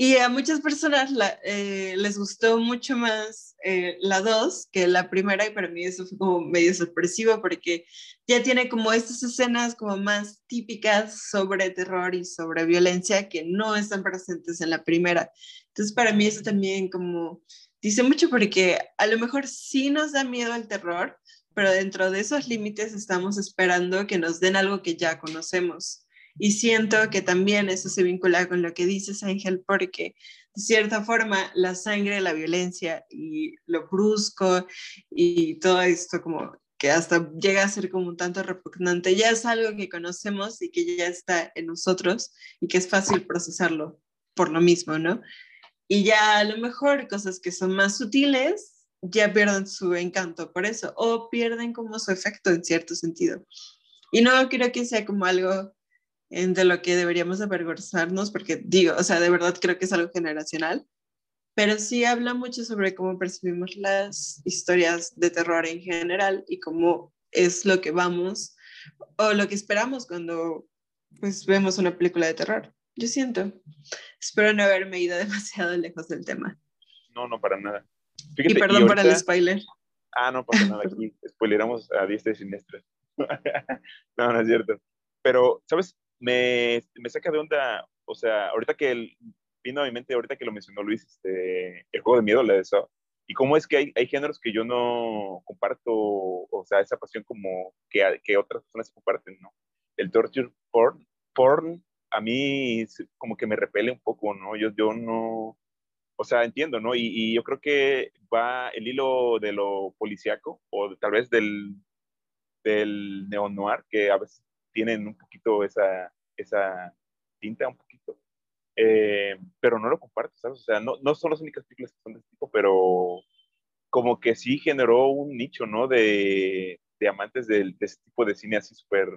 Y a muchas personas eh, les gustó mucho más eh, la 2 que la primera y para mí eso fue como medio sorpresivo porque ya tiene como estas escenas como más típicas sobre terror y sobre violencia que no están presentes en la primera. Entonces para mí eso también como dice mucho porque a lo mejor sí nos da miedo el terror, pero dentro de esos límites estamos esperando que nos den algo que ya conocemos. Y siento que también eso se vincula con lo que dices, Ángel, porque de cierta forma la sangre, la violencia y lo brusco y todo esto como que hasta llega a ser como un tanto repugnante, ya es algo que conocemos y que ya está en nosotros y que es fácil procesarlo por lo mismo, ¿no? Y ya a lo mejor cosas que son más sutiles ya pierden su encanto por eso o pierden como su efecto en cierto sentido. Y no creo que sea como algo de lo que deberíamos avergonzarnos, porque digo, o sea, de verdad creo que es algo generacional, pero sí habla mucho sobre cómo percibimos las historias de terror en general y cómo es lo que vamos o lo que esperamos cuando pues vemos una película de terror. Yo siento. Espero no haberme ido demasiado lejos del tema. No, no, para nada. y perdón por el spoiler. Ah, no pasa nada. Aquí spoileramos a diestra y siniestra. no, no es cierto. Pero, ¿sabes? me, me saca de onda, o sea, ahorita que el, vino a mi mente, ahorita que lo mencionó Luis, este, el juego de miedo, de eso, y cómo es que hay, hay géneros que yo no comparto, o sea, esa pasión como que, que otras personas comparten, ¿no? El torture porn, porn a mí como que me repele un poco, ¿no? Yo, yo no, o sea, entiendo, ¿no? Y, y, yo creo que va el hilo de lo policíaco o tal vez del, del neo-noir, que a veces tienen un poquito esa, esa tinta, un. Eh, pero no lo comparto, ¿sabes? O sea, no, no son las únicas películas que son de este tipo, pero como que sí generó un nicho, ¿no? De, de amantes de, de este tipo de cine así súper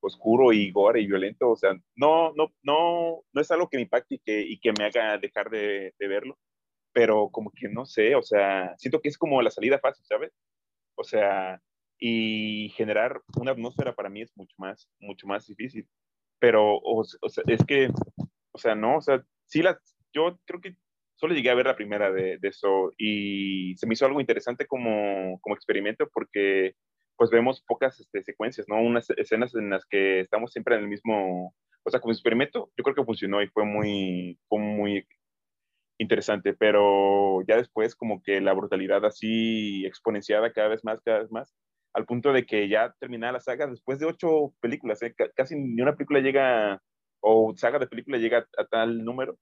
oscuro y gore y violento. O sea, no, no, no, no es algo que me impacte y que, y que me haga dejar de, de verlo, pero como que no sé, o sea, siento que es como la salida fácil, ¿sabes? O sea, y generar una atmósfera para mí es mucho más, mucho más difícil. Pero, o, sea, es que, o sea, no, o sea, sí, la, yo creo que solo llegué a ver la primera de, de eso y se me hizo algo interesante como, como experimento porque pues vemos pocas este, secuencias, ¿no? Unas escenas en las que estamos siempre en el mismo, o sea, como experimento, yo creo que funcionó y fue muy, muy interesante, pero ya después como que la brutalidad así exponenciada cada vez más, cada vez más, al punto de que ya terminada la saga, después de ocho películas, ¿eh? casi ni una película llega, o saga de película llega a, tal número,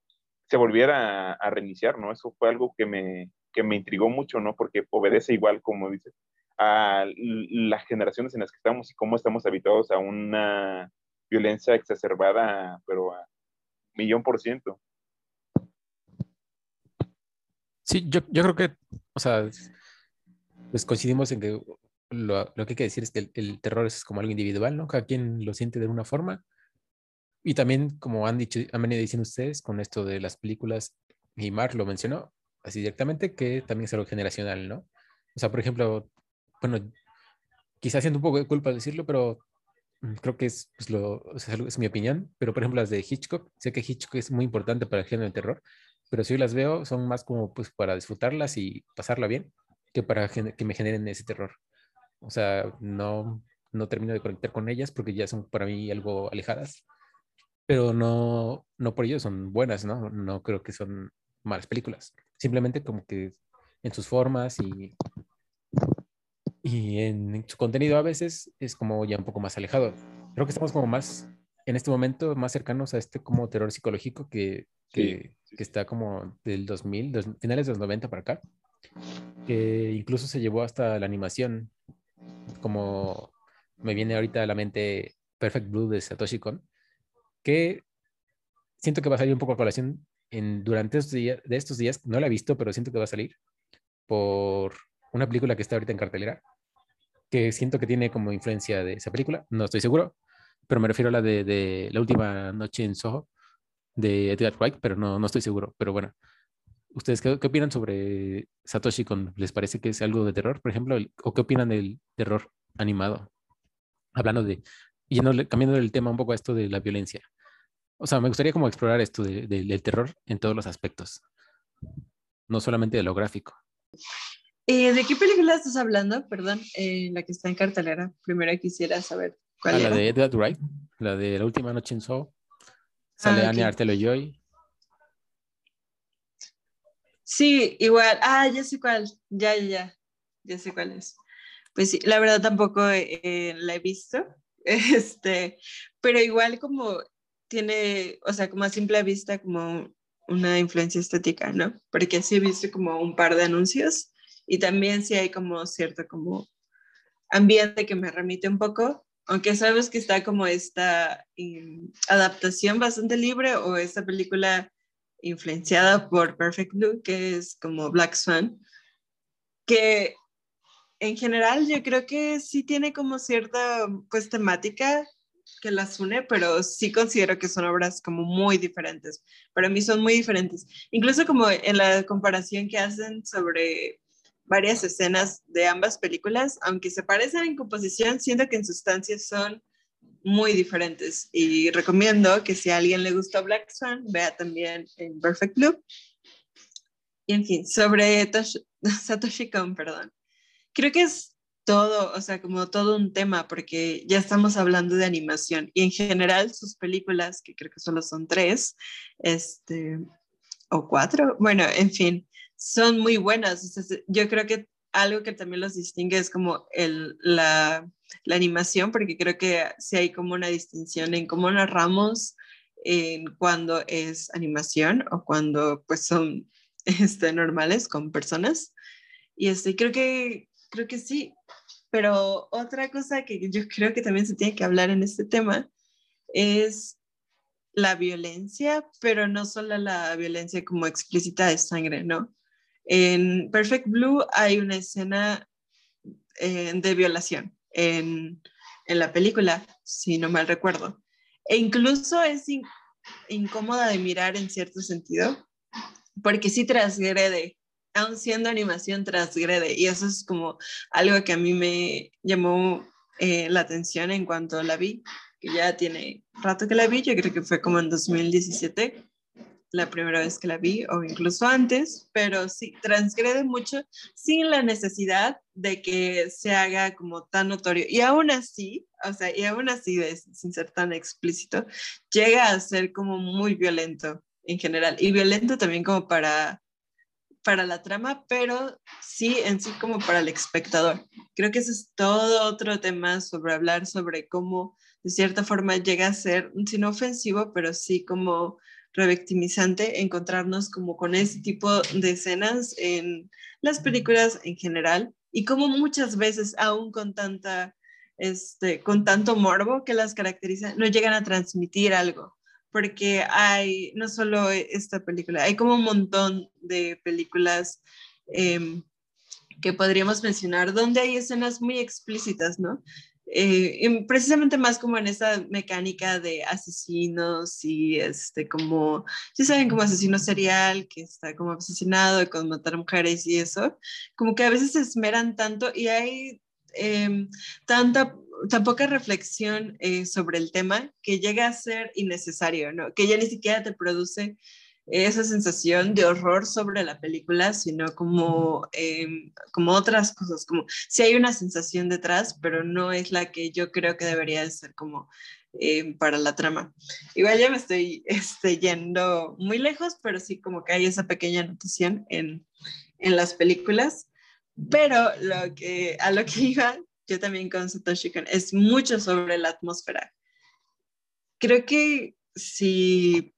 se volviera a, reiniciar, ¿no? Eso fue algo que me, que me intrigó mucho, ¿no? Porque obedece igual, como dices, a las generaciones en las que estamos y cómo estamos habituados a una violencia exacerbada, pero a millón por ciento. Sí, yo, yo creo que, o sea, pues coincidimos en que lo, que hay que decir es que el, terror es como algo individual, ¿no? Cada quien lo siente de una forma. Y también, como han dicho, han venido diciendo ustedes con esto de las películas, y Mark lo mencionó así directamente, que también es algo generacional, ¿no? O sea, por ejemplo, bueno, quizás siento un poco de culpa decirlo, pero mm, creo que es, pues, lo, es mi opinión, pero por ejemplo las de Hitchcock, sé que Hitchcock es muy importante para el género de terror, pero si hoy las veo son más como pues para disfrutarlas y pasarla bien que para que me generen ese terror. O sea, no, no termino de conectar con ellas porque ya son para mí algo alejadas, pero no, no por ello son buenas, ¿no? No creo que son malas películas. Simplemente como que en sus formas y, y en su contenido a veces es como ya un poco más alejado. Creo que estamos como más, en este momento, más cercanos a este como terror psicológico que, que, que está como del 2000, finales de los 90 para acá, que incluso se llevó hasta la animación como me viene ahorita a la mente Perfect Blue de Satoshi Kon, que siento que va a salir un poco a colación en, durante estos días, de estos días, no la he visto, pero siento que va a salir por una película que está ahorita en cartelera, que siento que tiene como influencia de esa película, no estoy seguro, pero me refiero a la de, de La última noche en Soho de Edgar Wright, pero no, no estoy seguro. Pero bueno, ¿ustedes qué, qué opinan sobre Satoshi Kon? ¿Les parece que es algo de terror, por ejemplo? ¿O qué opinan del terror animado? Hablando de, yendo, cambiando el tema un poco a esto de la violencia. O sea, me gustaría como explorar esto de, de, del terror en todos los aspectos, no solamente de lo gráfico. Eh, ¿De qué película estás hablando? Perdón, eh, la que está en cartelera. Primero quisiera saber cuál Ah, era. la de Edgar Wright, la de La última noche en Soho. Sale Ah, Anya ok. Artelo Joy. Sí, igual. Ah, ya sé cuál. Ya, ya, ya. Ya sé cuál es. Pues sí, la verdad tampoco eh, la he visto. Este, pero igual como tiene, o sea, como a simple vista, como una influencia estética, ¿no? Porque sí he visto como un par de anuncios y también sí hay como cierto como ambiente que me remite un poco, aunque sabes que está como esta em, adaptación bastante libre o esta película influenciada por Perfect Blue, que es como Black Swan, que en general yo creo que sí tiene como cierta pues temática que las une, pero sí considero que son obras como muy diferentes. Para mí son muy diferentes. Incluso como en la comparación que hacen sobre varias escenas de ambas películas, aunque se parecen en composición, siento que en sustancia son muy diferentes. Y recomiendo que si a alguien le gustó Black Swan, vea también en Perfect Blue. Y en fin, sobre Tosh Satoshi Kon, perdón. Creo que es todo, o sea, como todo un tema, porque ya estamos hablando de animación y en general sus películas, que creo que solo son tres, este, o cuatro, bueno, en fin, son muy buenas. O sea, yo creo que algo que también los distingue es como el, la, la animación, porque creo que sí hay como una distinción en cómo narramos en cuando es animación o cuando pues son este, normales con personas. Y este, creo que, creo que sí. Pero otra cosa que yo creo que también se tiene que hablar en este tema es la violencia, pero no solo la violencia como explícita de sangre, ¿no? En Perfect Blue hay una escena eh, de violación en, en, la película, si no mal recuerdo. E incluso es in, incómoda de mirar en cierto sentido, porque sí transgrede, aun siendo animación, transgrede. Y eso es como algo que a mí me llamó eh, la atención en cuanto la vi, que ya tiene rato que la vi, yo creo que fue como en 2017 la primera vez que la vi o incluso antes, pero sí, transgrede mucho sin la necesidad de que se haga como tan notorio. Y aún así, o sea, y aún así, sin ser tan explícito, llega a ser como muy violento en general y violento también como para para la trama, pero sí en sí como para el espectador. Creo que ese es todo otro tema sobre hablar sobre cómo de cierta forma llega a ser, si no ofensivo, pero sí como revictimizante encontrarnos como con ese tipo de escenas en las películas en general y como muchas veces aún con tanta este con tanto morbo que las caracteriza no llegan a transmitir algo porque hay no solo esta película hay como un montón de películas eh, que podríamos mencionar donde hay escenas muy explícitas no eh, precisamente más como en esa mecánica de asesinos y este como, ya saben, como asesino serial que está como obsesionado con matar mujeres y eso, como que a veces se esmeran tanto y hay eh, tanta, tan poca reflexión eh, sobre el tema que llega a ser innecesario, ¿no? Que ya ni siquiera te produce esa sensación de horror sobre la película, sino como, eh, como otras cosas, como si hay una sensación detrás, pero no es la que yo creo que debería de ser como eh, para la trama. Igual ya me estoy este, yendo muy lejos, pero sí como que hay esa pequeña anotación en, en las películas, pero lo que, a lo que iba yo también con Satoshi Kon es mucho sobre la atmósfera. Creo que si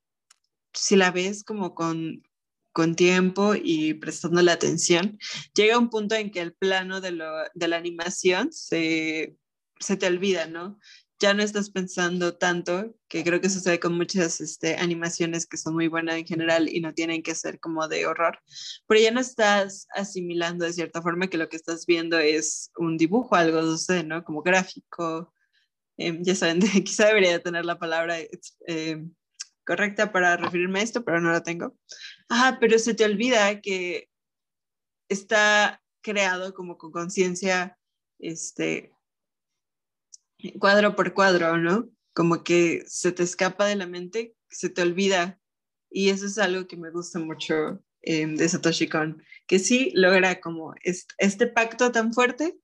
si la ves como con, con tiempo y prestando la atención, llega un punto en que el plano de, lo, de la animación se, se, te olvida, ¿no? Ya no estás pensando tanto, que creo que sucede con muchas este, animaciones que son muy buenas en general y no tienen que ser como de horror, pero ya no estás asimilando de cierta forma que lo que estás viendo es un dibujo, algo, no sé, ¿no? Como gráfico, Em, ya saben, quizá debería tener la palabra em, correcta para referirme a esto, pero no la tengo. Ah, pero se te olvida que está creado como con conciencia, este, cuadro por cuadro, ¿no? Como que se te escapa de la mente, se te olvida. Y eso es algo que me gusta mucho em, de Satoshi Kon, que sí logra como este pacto tan fuerte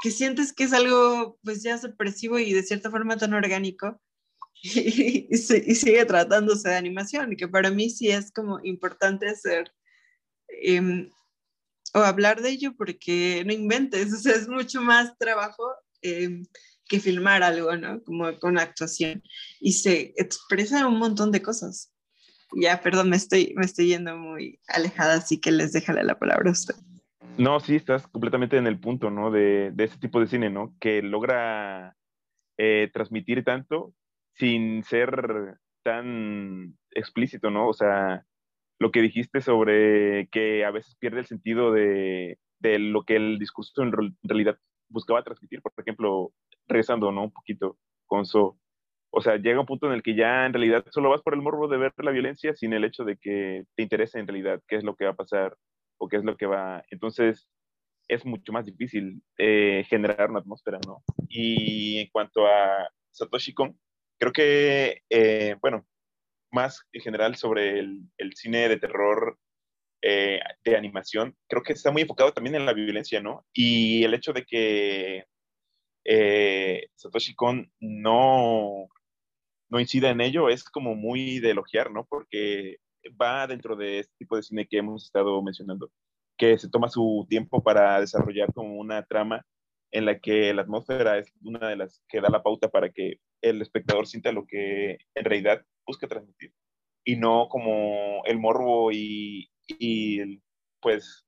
que sientes que es algo pues ya sorpresivo y de cierta forma tan orgánico y, sigue tratándose de animación, que para mí sí es como importante hacer em, o hablar de ello porque no inventes, o sea, es mucho más trabajo em, que filmar algo, ¿no? Como con actuación y se expresa un montón de cosas. Ya, perdón, me estoy, me estoy yendo muy alejada, así que les dejaré la palabra a usted. No, sí, estás completamente en el punto, ¿no? De, de ese tipo de cine, ¿no? Que logra eh, transmitir tanto sin ser tan explícito, ¿no? O sea, lo que dijiste sobre que a veces pierde el sentido de, de lo que el discurso en realidad buscaba transmitir. Por ejemplo, regresando, ¿no? Un poquito con So. O sea, llega un punto en el que ya en realidad solo vas por el morbo de ver la violencia sin el hecho de que te interese en realidad qué es lo que va a pasar o qué es lo que va. Entonces, es mucho más difícil eh, generar una atmósfera, ¿no? Y en cuanto a Satoshi Kon, creo que, eh, bueno, más en general sobre el, cine de terror eh, de animación, creo que está muy enfocado también en la violencia, ¿no? Y el hecho de que Satoshi Kon no, no incida en ello es como muy de elogiar, ¿no? Porque va dentro de este tipo de cine que hemos estado mencionando, que se toma su tiempo para desarrollar como una trama en la que la atmósfera es una de las que da la pauta para que el espectador sienta lo que en realidad busca transmitir y no como el morbo y, y pues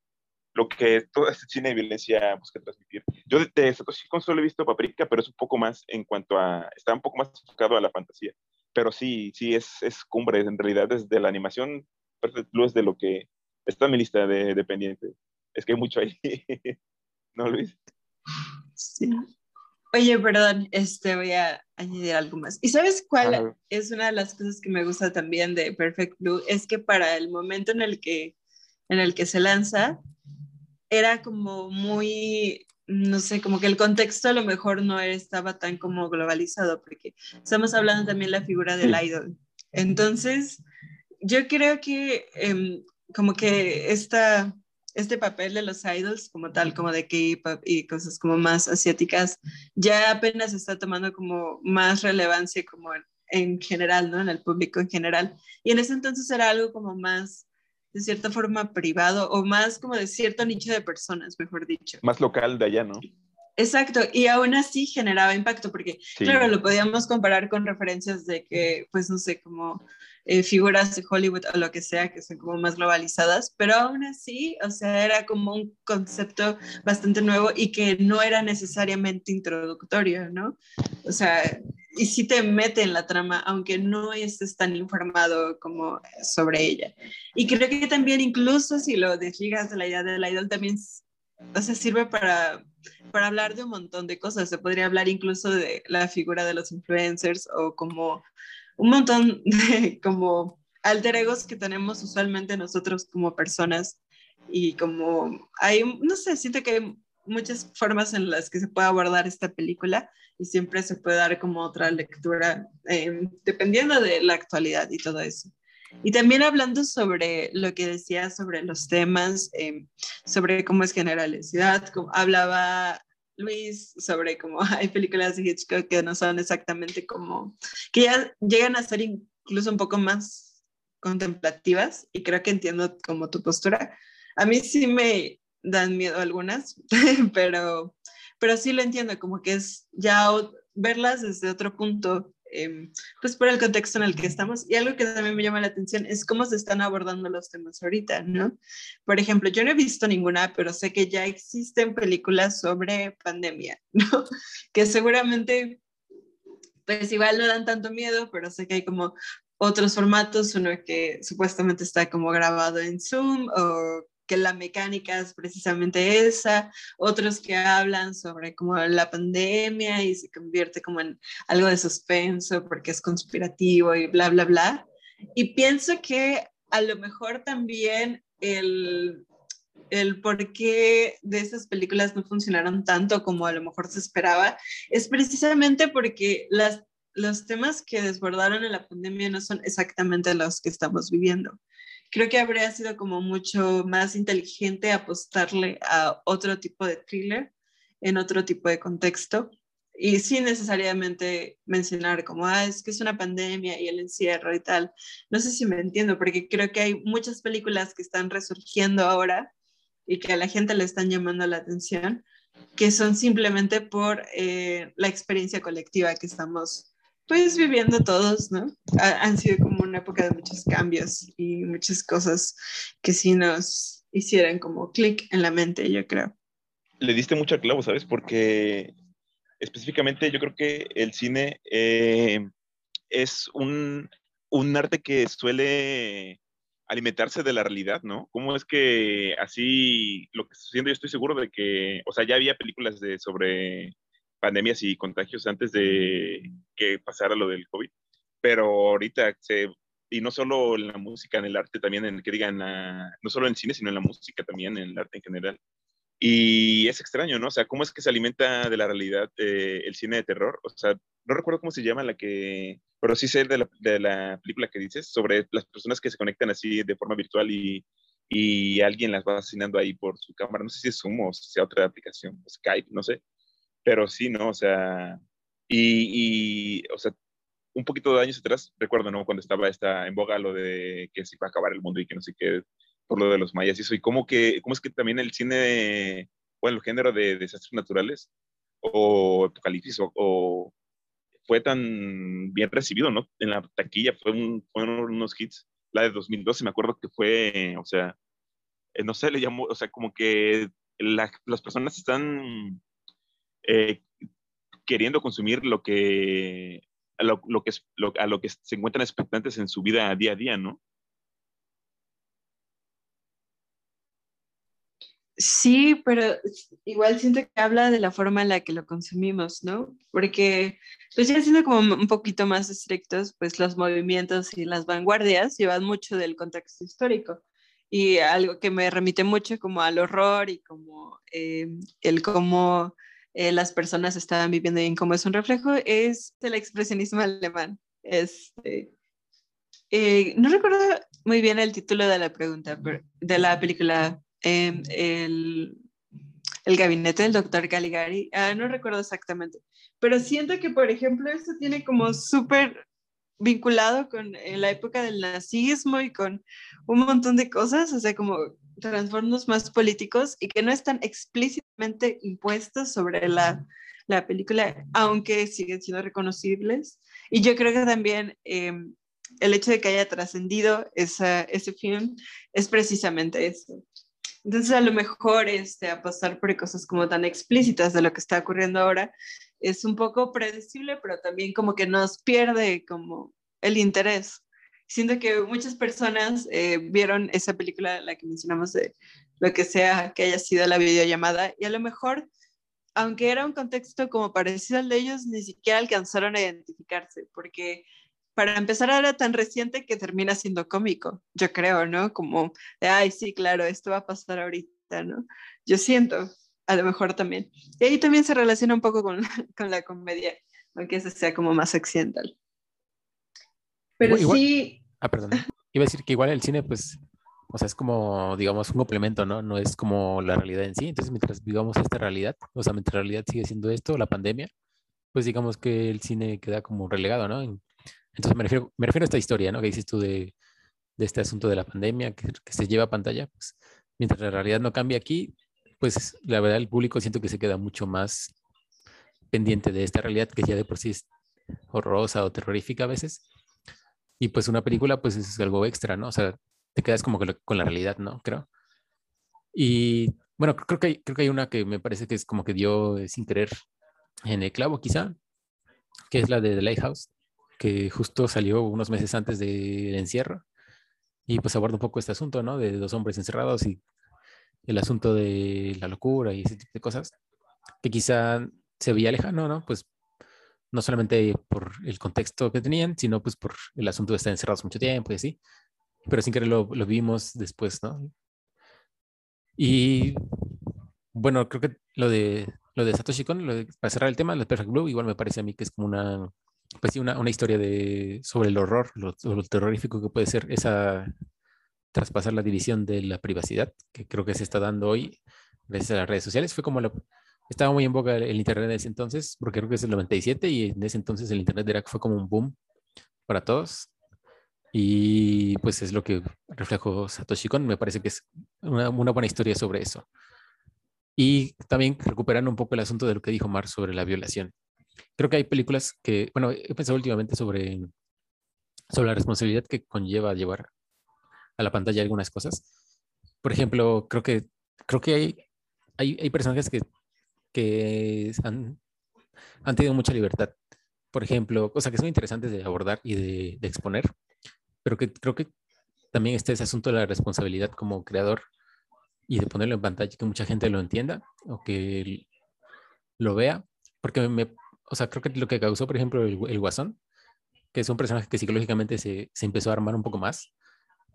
lo que todo este cine de violencia busca transmitir. Yo de, Satoshi Kon solo he visto Paprika, pero es un poco más en cuanto a, está un poco más enfocado a la fantasía pero sí, sí, es, es cumbre. En realidad, desde la animación, Perfect Blue es de lo que está en mi lista de, dependientes. Es que hay mucho ahí. ¿No, Luis? Sí. Oye, perdón, este, voy a añadir algo más. ¿Y sabes cuál es una de las cosas que me gusta también de Perfect Blue? Es que para el momento en el que, en el que se lanza, era como muy no sé, como que el contexto a lo mejor no estaba tan como globalizado, porque estamos hablando también de la figura del idol. Entonces, yo creo que em, como que esta, este papel de los idols como tal, como de K-pop y cosas como más asiáticas, ya apenas está tomando como más relevancia como en, en general, ¿no? En el público en general. Y en ese entonces era algo como más de cierta forma privado o más como de cierto nicho de personas, mejor dicho. Más local de allá, ¿no? Exacto, y aún así generaba impacto, porque claro, lo podíamos comparar con referencias de que, pues no sé, como eh, figuras de Hollywood o lo que sea, que son como más globalizadas, pero aún así, o sea, era como un concepto bastante nuevo y que no era necesariamente introductorio, ¿no? O sea, y sí te mete en la trama, aunque no estés tan informado como sobre ella. Y creo que también incluso si lo desligas de la idea del idol, también o sea, sirve para, para hablar de un montón de cosas. Se podría hablar incluso de la figura de los influencers o como un montón de como alter egos que tenemos usualmente nosotros como personas y como hay, no sé, siento que hay muchas formas en las que se puede abordar esta película y siempre se puede dar como otra lectura em, dependiendo de la actualidad y todo eso. Y también hablando sobre lo que decía sobre los temas, em, sobre cómo es generalidad, como hablaba Luis sobre cómo hay películas de Hitchcock que no son exactamente como, que ya llegan a ser incluso un poco más contemplativas y creo que entiendo como tu postura. A mí sí me dan miedo algunas, pero pero sí lo entiendo, como que es ya verlas desde otro punto, em, pues por el contexto en el que estamos. Y algo que también me llama la atención es cómo se están abordando los temas ahorita, ¿no? Por ejemplo, yo no he visto ninguna, pero sé que ya existen películas sobre pandemia, ¿no? Que seguramente, pues igual no dan tanto miedo, pero sé que hay como otros formatos, uno que supuestamente está como grabado en Zoom o que la mecánica es precisamente esa, otros que hablan sobre como la pandemia y se convierte como en algo de suspenso porque es conspirativo y bla, bla, bla. Y pienso que a lo mejor también el, el por qué de esas películas no funcionaron tanto como a lo mejor se esperaba es precisamente porque las, los temas que desbordaron en la pandemia no son exactamente los que estamos viviendo creo que habría sido como mucho más inteligente apostarle a otro tipo de thriller en otro tipo de contexto y sin necesariamente mencionar como, ah, es que es una pandemia y el encierro y tal. No sé si me entiendo, porque creo que hay muchas películas que están resurgiendo ahora y que a la gente le están llamando la atención, que son simplemente por eh, la experiencia colectiva que estamos pues viviendo todos, ¿no? han sido como una época de muchos cambios y muchas cosas que sí nos hicieran como clic en la mente, yo creo. Le diste mucho al clavo, ¿sabes? Porque específicamente yo creo que el cine eh, es un, un arte que suele alimentarse de la realidad, ¿no? ¿Cómo es que así lo que estoy haciendo, yo estoy seguro de que, o sea, ya había películas de sobre pandemias y contagios antes de que pasara lo del COVID. Pero ahorita se, y no solo en la música, en el arte también, en que digan, no solo en cine, sino en la música también, en el arte en general. Y es extraño, ¿no? O sea, ¿cómo es que se alimenta de la realidad eh, el cine de terror? O sea, no recuerdo cómo se llama la que, pero sí sé de la, de la, película que dices, sobre las personas que se conectan así de forma virtual y, y alguien las va asesinando ahí por su cámara. No sé si es Zoom o sea otra aplicación, Skype, no sé pero sí, ¿no? O sea, y, o sea, un poquito de años atrás, recuerdo, ¿no? Cuando estaba esta, en boga lo de que se iba a acabar el mundo y que no sé qué, por lo de los mayas y eso, y cómo, que, cómo es que también el cine, bueno, el género de desastres naturales o apocalipsis o, fue tan bien recibido, ¿no? En la taquilla fue fueron unos hits. La de 2012 me acuerdo que fue, o sea, eh, no sé, le llamó, o sea, como que las personas están eh, queriendo consumir lo que, a lo, que, a lo que se encuentran expectantes en su vida día a día, ¿no? Sí, pero igual siento que habla de la forma en la que lo consumimos, ¿no? Porque, pues ya siendo como un poquito más estrictos, pues los movimientos y las vanguardias llevan mucho del contexto histórico. Y algo que me remite mucho como al horror y como eh, el cómo eh, las personas estaban viviendo bien como es un reflejo, es el expresionismo alemán. Este, eh, no recuerdo muy bien el título de la pregunta, pero, de la película, em, el, el, gabinete del doctor Caligari, ah, no recuerdo exactamente, pero siento que, por ejemplo, esto tiene como súper vinculado con eh, la época del nazismo y con un montón de cosas, o sea, como trastornos más políticos y que no están explícitamente impuestos sobre la, la película, aunque siguen siendo reconocibles. Y yo creo que también em, el hecho de que haya trascendido ese film es precisamente eso. Entonces, a lo mejor este, apostar por cosas como tan explícitas de lo que está ocurriendo ahora es un poco predecible, pero también como que nos pierde como el interés siento que muchas personas eh, vieron esa película, la que mencionamos de lo que sea que haya sido la videollamada, y a lo mejor, aunque era un contexto como parecido al de ellos, ni siquiera alcanzaron a identificarse, porque para empezar era tan reciente que termina siendo cómico, yo creo, ¿no? Como de, ay, sí, claro, esto va a pasar ahorita, ¿no? Yo siento, a lo mejor también. Y ahí también se relaciona un poco con, con la comedia, aunque esa sea como más accidental. Pero sí. Ah, perdón. Iba a decir que igual el cine, pues, o sea, es como, digamos, un complemento, ¿no? No es como la realidad en sí. Entonces, mientras vivamos esta realidad, o sea, mientras la realidad sigue siendo esto, la pandemia, pues digamos que el cine queda como relegado, ¿no? Entonces, me refiero, me refiero a esta historia, ¿no? Que dices tú de, de este asunto de la pandemia que, que, se lleva a pantalla, pues, mientras la realidad no cambia aquí, pues, la verdad, el público siento que se queda mucho más pendiente de esta realidad que ya de por sí es horrorosa o terrorífica a veces y pues una película, pues es algo extra, ¿no? O sea, te quedas como que con la realidad, ¿no? Creo. Y bueno, creo que, hay, creo que hay una que me parece que es como que dio eh, sin querer en el clavo, quizá, que es la de The Lighthouse, que justo salió unos meses antes del encierro. Y pues aborda un poco este asunto, ¿no? De dos hombres encerrados y el asunto de la locura y ese tipo de cosas, que quizá se veía lejano, ¿no? Pues no solamente por el contexto que tenían, sino pues por el asunto de estar encerrados mucho tiempo y así, pero sin querer lo, lo vimos después, ¿no? Y bueno, creo que lo de, lo de Satoshi Kon, para cerrar el tema, lo de Perfect Blue, igual me parece a mí que es como una, pues sí, una, una historia de, sobre el horror, lo, lo terrorífico que puede ser esa traspasar la división de la privacidad, que creo que se está dando hoy gracias a las redes sociales. Fue como la, estaba muy en boca el Internet en ese entonces, porque creo que es el 97 y en ese entonces el Internet era, fue como un boom para todos. Y pues es lo que reflejó Satoshi Kon. Me parece que es una, una buena historia sobre eso. Y también recuperando un poco el asunto de lo que dijo Mar sobre la violación. Creo que hay películas que, bueno, he pensado últimamente sobre, sobre la responsabilidad que conlleva llevar a la pantalla algunas cosas. Por ejemplo, creo que, creo que hay, hay, hay personajes que que han, han tenido mucha libertad. Por ejemplo, cosas que son interesantes de abordar y de, exponer, pero que creo que también está ese asunto de la responsabilidad como creador y de ponerlo en pantalla que mucha gente lo entienda o que lo vea, porque me, o sea, creo que lo que causó, por ejemplo, el, Guasón, que es un personaje que psicológicamente se, se empezó a armar un poco más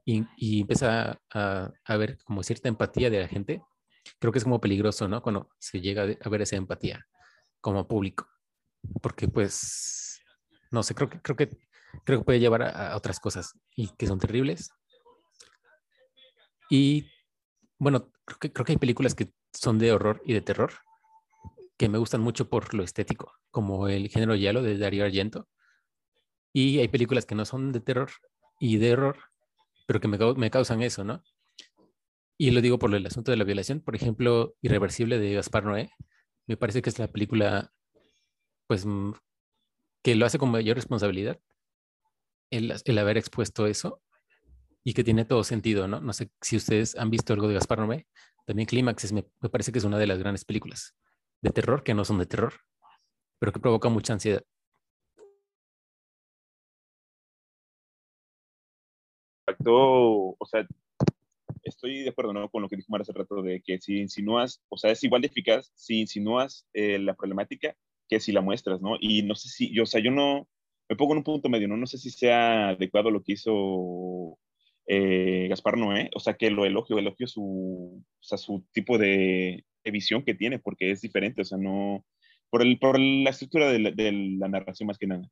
y, y empieza a, a, ver como cierta empatía de la gente, creo que es como peligroso, ¿no? Cuando se llega a ver esa empatía como público, porque pues, no sé, creo que, creo que, creo que puede llevar a, otras cosas y que son terribles. Y bueno, creo que, creo que hay películas que son de horror y de terror que me gustan mucho por lo estético, como el género Yalo de Dario Argento. Y hay películas que no son de terror y de horror, pero que me, me causan eso, ¿no? Y lo digo por el asunto de la violación. Por ejemplo, Irreversible de Gaspar Noé. Me parece que es la película, pues, mm, que lo hace con mayor responsabilidad. El, el haber expuesto eso y que tiene todo sentido, ¿no? No sé si ustedes han visto algo de Gaspar Noé. También Clímax me, parece que es una de las grandes películas de terror que no son de terror, pero que provoca mucha ansiedad. o sea, estoy de acuerdo ¿no? con lo que dijo Mar hace rato de que si insinúas, o sea, es igual de eficaz si insinúas eh, la problemática que si la muestras, ¿no? Y no sé si, yo, o sea, yo no, me pongo en un punto medio, ¿no? No sé si sea adecuado lo que hizo eh, Gaspar Noé, o sea, que lo elogio, elogio su, o sea, su tipo de, visión que tiene, porque es diferente, o sea, no, por, el, por la estructura de la narración más que nada.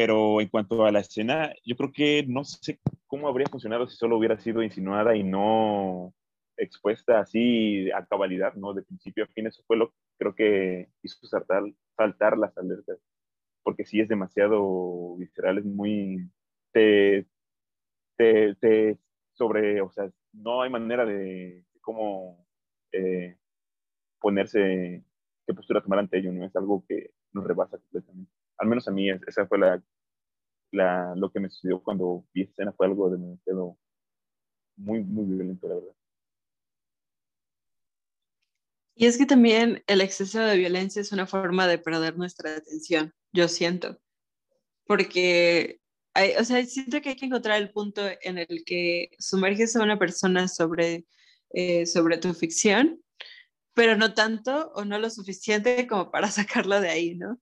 Pero en cuanto a la escena, yo creo que no sé cómo habría funcionado si solo hubiera sido insinuada y no expuesta así a cabalidad, ¿no? De principio a fin, eso fue lo que creo que hizo saltar, saltar las alertas, porque sí es demasiado visceral, es muy... Te, te, sobre, o sea, no hay manera de, cómo eh, ponerse, qué postura tomar ante ello, ¿no? Es algo que nos rebasa completamente al menos a mí esa fue la, lo que me sucedió cuando vi esa escena, fue algo demasiado muy, muy violento, la verdad. Y es que también el exceso de violencia es una forma de perder nuestra atención, yo siento, porque, hay, o sea, siento que hay que encontrar el punto en el que sumerges a una persona sobre, eh, sobre tu ficción, pero no tanto o no lo suficiente como para sacarlo de ahí, ¿no?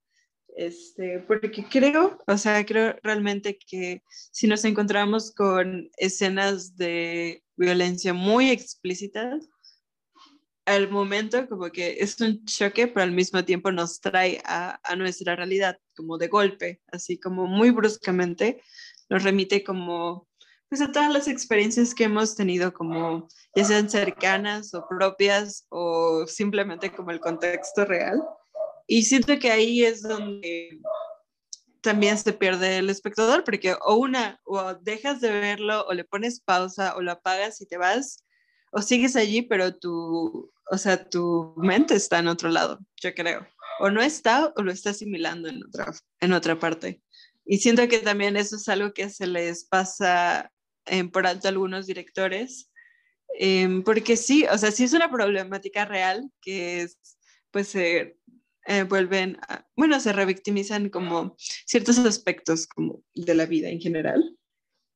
Este, porque creo, o sea, creo realmente que si nos encontramos con escenas de violencia muy explícitas, al momento como que es un choque, pero al mismo tiempo nos trae a, nuestra realidad como de golpe, así como muy bruscamente, nos remite como pues a todas las experiencias que hemos tenido como ya sean cercanas o propias o simplemente como el contexto real y siento que ahí es donde también se pierde el espectador, porque o una, o dejas de verlo, o le pones pausa, o lo apagas y te vas, o sigues allí, pero tu, o sea, tu mente está en otro lado, yo creo. O no está, o lo está asimilando en otra, en otra parte. Y siento que también eso es algo que se les pasa en por alto a algunos directores, em, porque sí, o sea, sí es una problemática real que es, pues, eh, eh, vuelven, a, bueno, se revictimizan como ciertos aspectos como de la vida en general.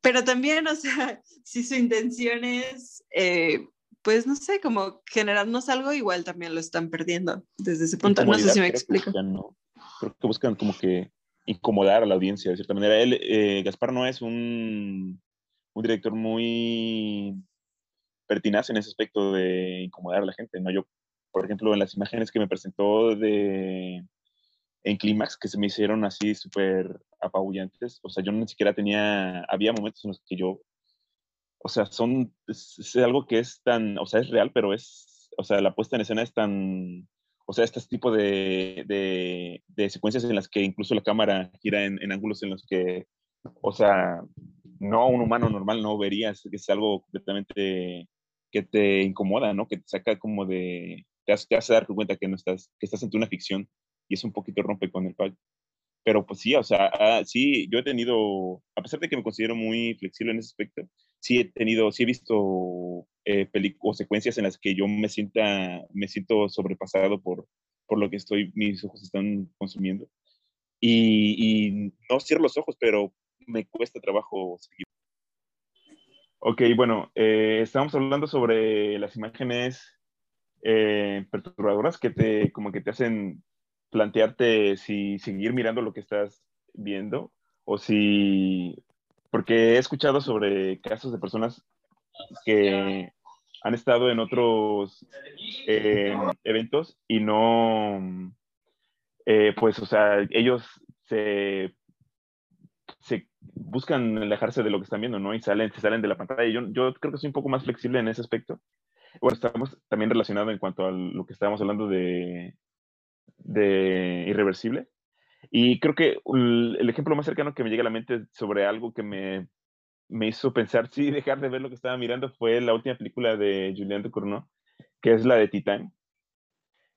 Pero también, o sea, si su intención es, eh, pues no sé, como generarnos algo, igual también lo están perdiendo desde ese punto. No sé si me explico. Creo que buscan como que incomodar a la audiencia de cierta manera. Él, eh, Gaspar no es un, un, director muy pertinaz en ese aspecto de incomodar a la gente, ¿no? Yo, por ejemplo, en las imágenes que me presentó de en Clímax, que se me hicieron así súper apabullantes, o sea, yo ni siquiera tenía, había momentos en los que yo, o sea, son, es algo que es tan, o sea, es real, pero es, o sea, la puesta en escena es tan o sea, este tipo de, de, secuencias en las que incluso la cámara gira en, en, ángulos en los que, o sea, no un humano normal no verías, es algo completamente que te incomoda, ¿no? Que te saca como de, te hace, te hace dar cuenta que no estás, que estás ante una ficción y es un poquito rompe con el pacto. Pero pues sí, o sea, ah, sí, yo he tenido, a pesar de que me considero muy flexible en ese aspecto, sí he tenido, sí he visto eh, o secuencias en las que yo me sienta, me siento sobrepasado por, por lo que estoy, mis ojos están consumiendo. Y, y no cierro los ojos, pero me cuesta trabajo seguir. Ok, bueno, eh, estamos hablando sobre las imágenes eh, perturbadoras que te, como que te hacen plantearte si seguir mirando lo que estás viendo o si, porque he escuchado sobre casos de personas que han estado en otros eh, eventos y no, eh, pues, o sea, ellos se, buscan alejarse de lo que están viendo, ¿no? Y salen, se salen de la pantalla. Yo, yo creo que soy un poco más flexible en ese aspecto. Bueno, estamos también relacionados en cuanto a lo que estábamos hablando de, de Irreversible. Y creo que el ejemplo más cercano que me llega a la mente sobre algo que me, me hizo pensar, sí, dejar de ver lo que estaba mirando fue la última película de Julian de Cournot, que es la de Titan.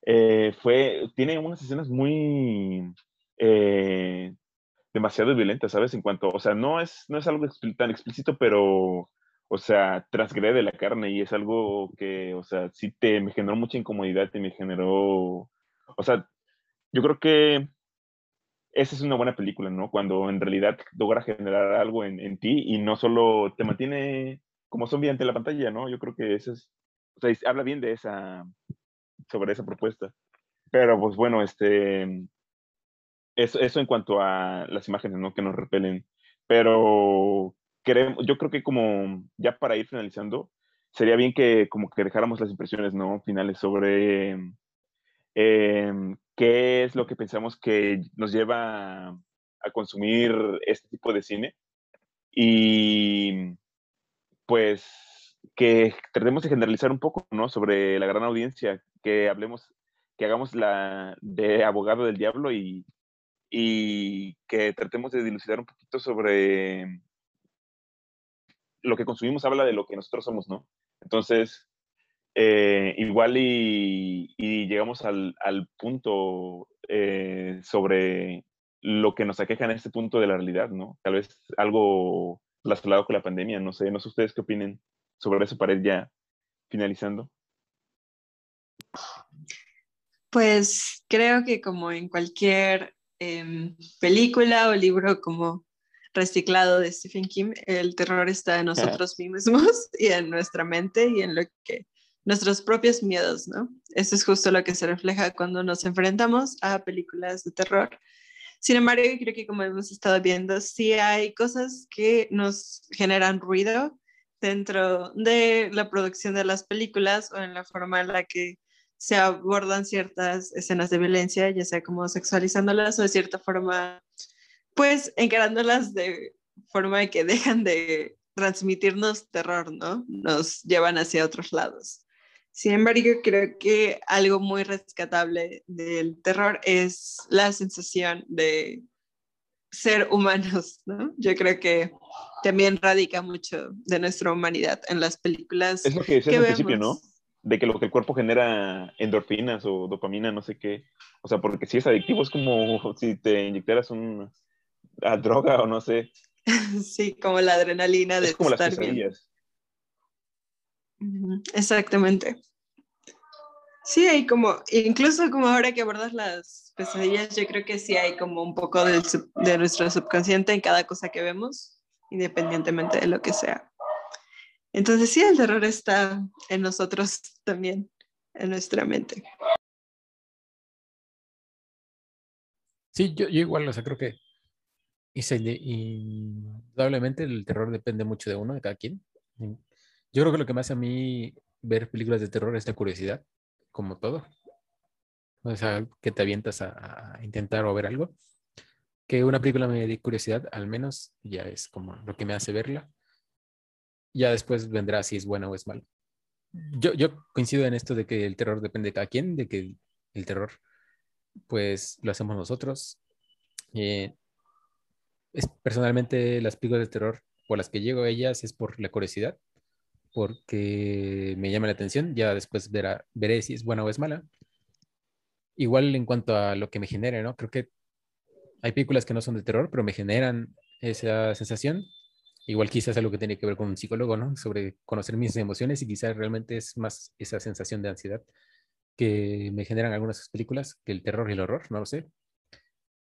Eh, fue, tiene unas escenas muy eh, demasiado violentas, ¿sabes? En cuanto, o sea, no es, no es algo tan explícito, pero, o sea, transgrede la carne y es algo que, o sea, sí te, me generó mucha incomodidad y me generó, o sea, yo creo que esa es una buena película, ¿no? Cuando en realidad logra generar algo en, en ti y no solo te mantiene como zombie ante la pantalla, ¿no? Yo creo que eso es, o sea, habla bien de esa, sobre esa propuesta. Pero pues bueno, este, eso, eso en cuanto a las imágenes, ¿no? Que nos repelen. Pero queremos, yo creo que como ya para ir finalizando, sería bien que como que dejáramos las impresiones, ¿no? Finales sobre eh, qué es lo que pensamos que nos lleva a, consumir este tipo de cine y pues que tratemos de generalizar un poco, ¿no? Sobre la gran audiencia, que hablemos, que hagamos la de abogado del diablo y, y que tratemos de dilucidar un poquito sobre lo que consumimos habla de lo que nosotros somos, ¿no? Entonces, eh, igual y, llegamos al, punto eh, sobre lo que nos aqueja en este punto de la realidad, ¿no? Tal vez algo relacionado con la pandemia, no sé, no sé ustedes qué opinen sobre eso para ya finalizando. Pues creo que como en cualquier em, película o libro como reciclado de Stephen King, el terror está en nosotros mismos y en nuestra mente y en lo que nuestros propios miedos, ¿no? Eso es justo lo que se refleja cuando nos enfrentamos a películas de terror. Sin embargo, creo que como hemos estado viendo, sí hay cosas que nos generan ruido dentro de la producción de las películas o en la forma en la que se abordan ciertas escenas de violencia, ya sea como sexualizándolas o de cierta forma, pues encarándolas de forma que dejan de transmitirnos terror, ¿no? Nos llevan hacia otros lados. Sin embargo, creo que algo muy rescatable del terror es la sensación de ser humanos, ¿no? Yo creo que también radica mucho de nuestra humanidad en las películas. Es lo que decías al principio, ¿no? De que lo que el cuerpo genera endorfinas o dopamina, no sé qué. O sea, porque si es adictivo, es como si te inyectaras una droga o no sé. sí, como la adrenalina de es como estar las bien. Exactamente. Sí, hay como, incluso como ahora que abordas las pesadillas, yo creo que sí hay como un poco de, nuestro subconsciente en cada cosa que vemos, independientemente de lo que sea. Entonces sí, el terror está en nosotros también, en nuestra mente. Sí, yo, yo igual, o sea, creo que indudablemente el terror depende mucho de uno, de cada quien. Yo creo que lo que me hace a mí ver películas de terror es la curiosidad, como todo. O sea, que te avientas a, intentar o ver algo. Que una película me dé curiosidad, al menos, ya es como lo que me hace verla. Ya después vendrá si es buena o es mala. Yo, yo coincido en esto de que el terror depende de cada quien, de que el, terror, pues, lo hacemos nosotros. Eh, es, personalmente, las películas de terror por las que llego a ellas es por la curiosidad, porque me llama la atención. Ya después verá, veré si es buena o es mala. Igual en cuanto a lo que me genere, ¿no? Creo que hay películas que no son de terror, pero me generan esa sensación. Igual quizás algo que tiene que ver con un psicólogo, ¿no? Sobre conocer mis emociones y quizás realmente es más esa sensación de ansiedad que me generan algunas películas que el terror y el horror, no lo sé.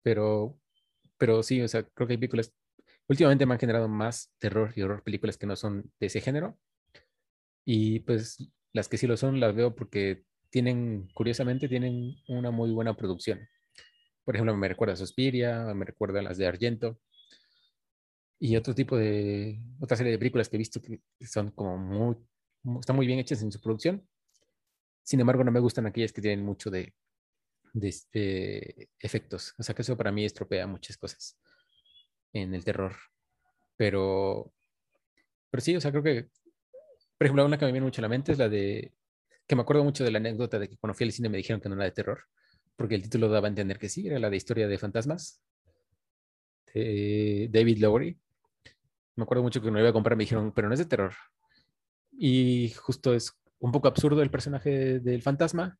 Pero, pero sí, o sea, creo que hay películas, últimamente me han generado más terror y horror películas que no son de ese género. Y pues las que sí lo son las veo porque tienen, curiosamente, tienen una muy buena producción. Por ejemplo, me recuerda a Suspiria, me recuerda a las de Argento. Y otro tipo de, otra serie de películas que he visto que son como muy, están muy bien hechas en su producción. Sin embargo, no me gustan aquellas que tienen mucho de, de este, efectos. O sea, que eso para mí estropea muchas cosas en el terror. Pero, pero sí, o sea, creo que, por ejemplo, una que me viene mucho a la mente es la de que me acuerdo mucho de la anécdota de que cuando fui al cine me dijeron que no era de terror, porque el título daba a entender que sí, era la de historia de fantasmas, de David Lowery. Me acuerdo mucho que no iba a comprar, me dijeron, pero no es de terror. Y justo es un poco absurdo el personaje del fantasma,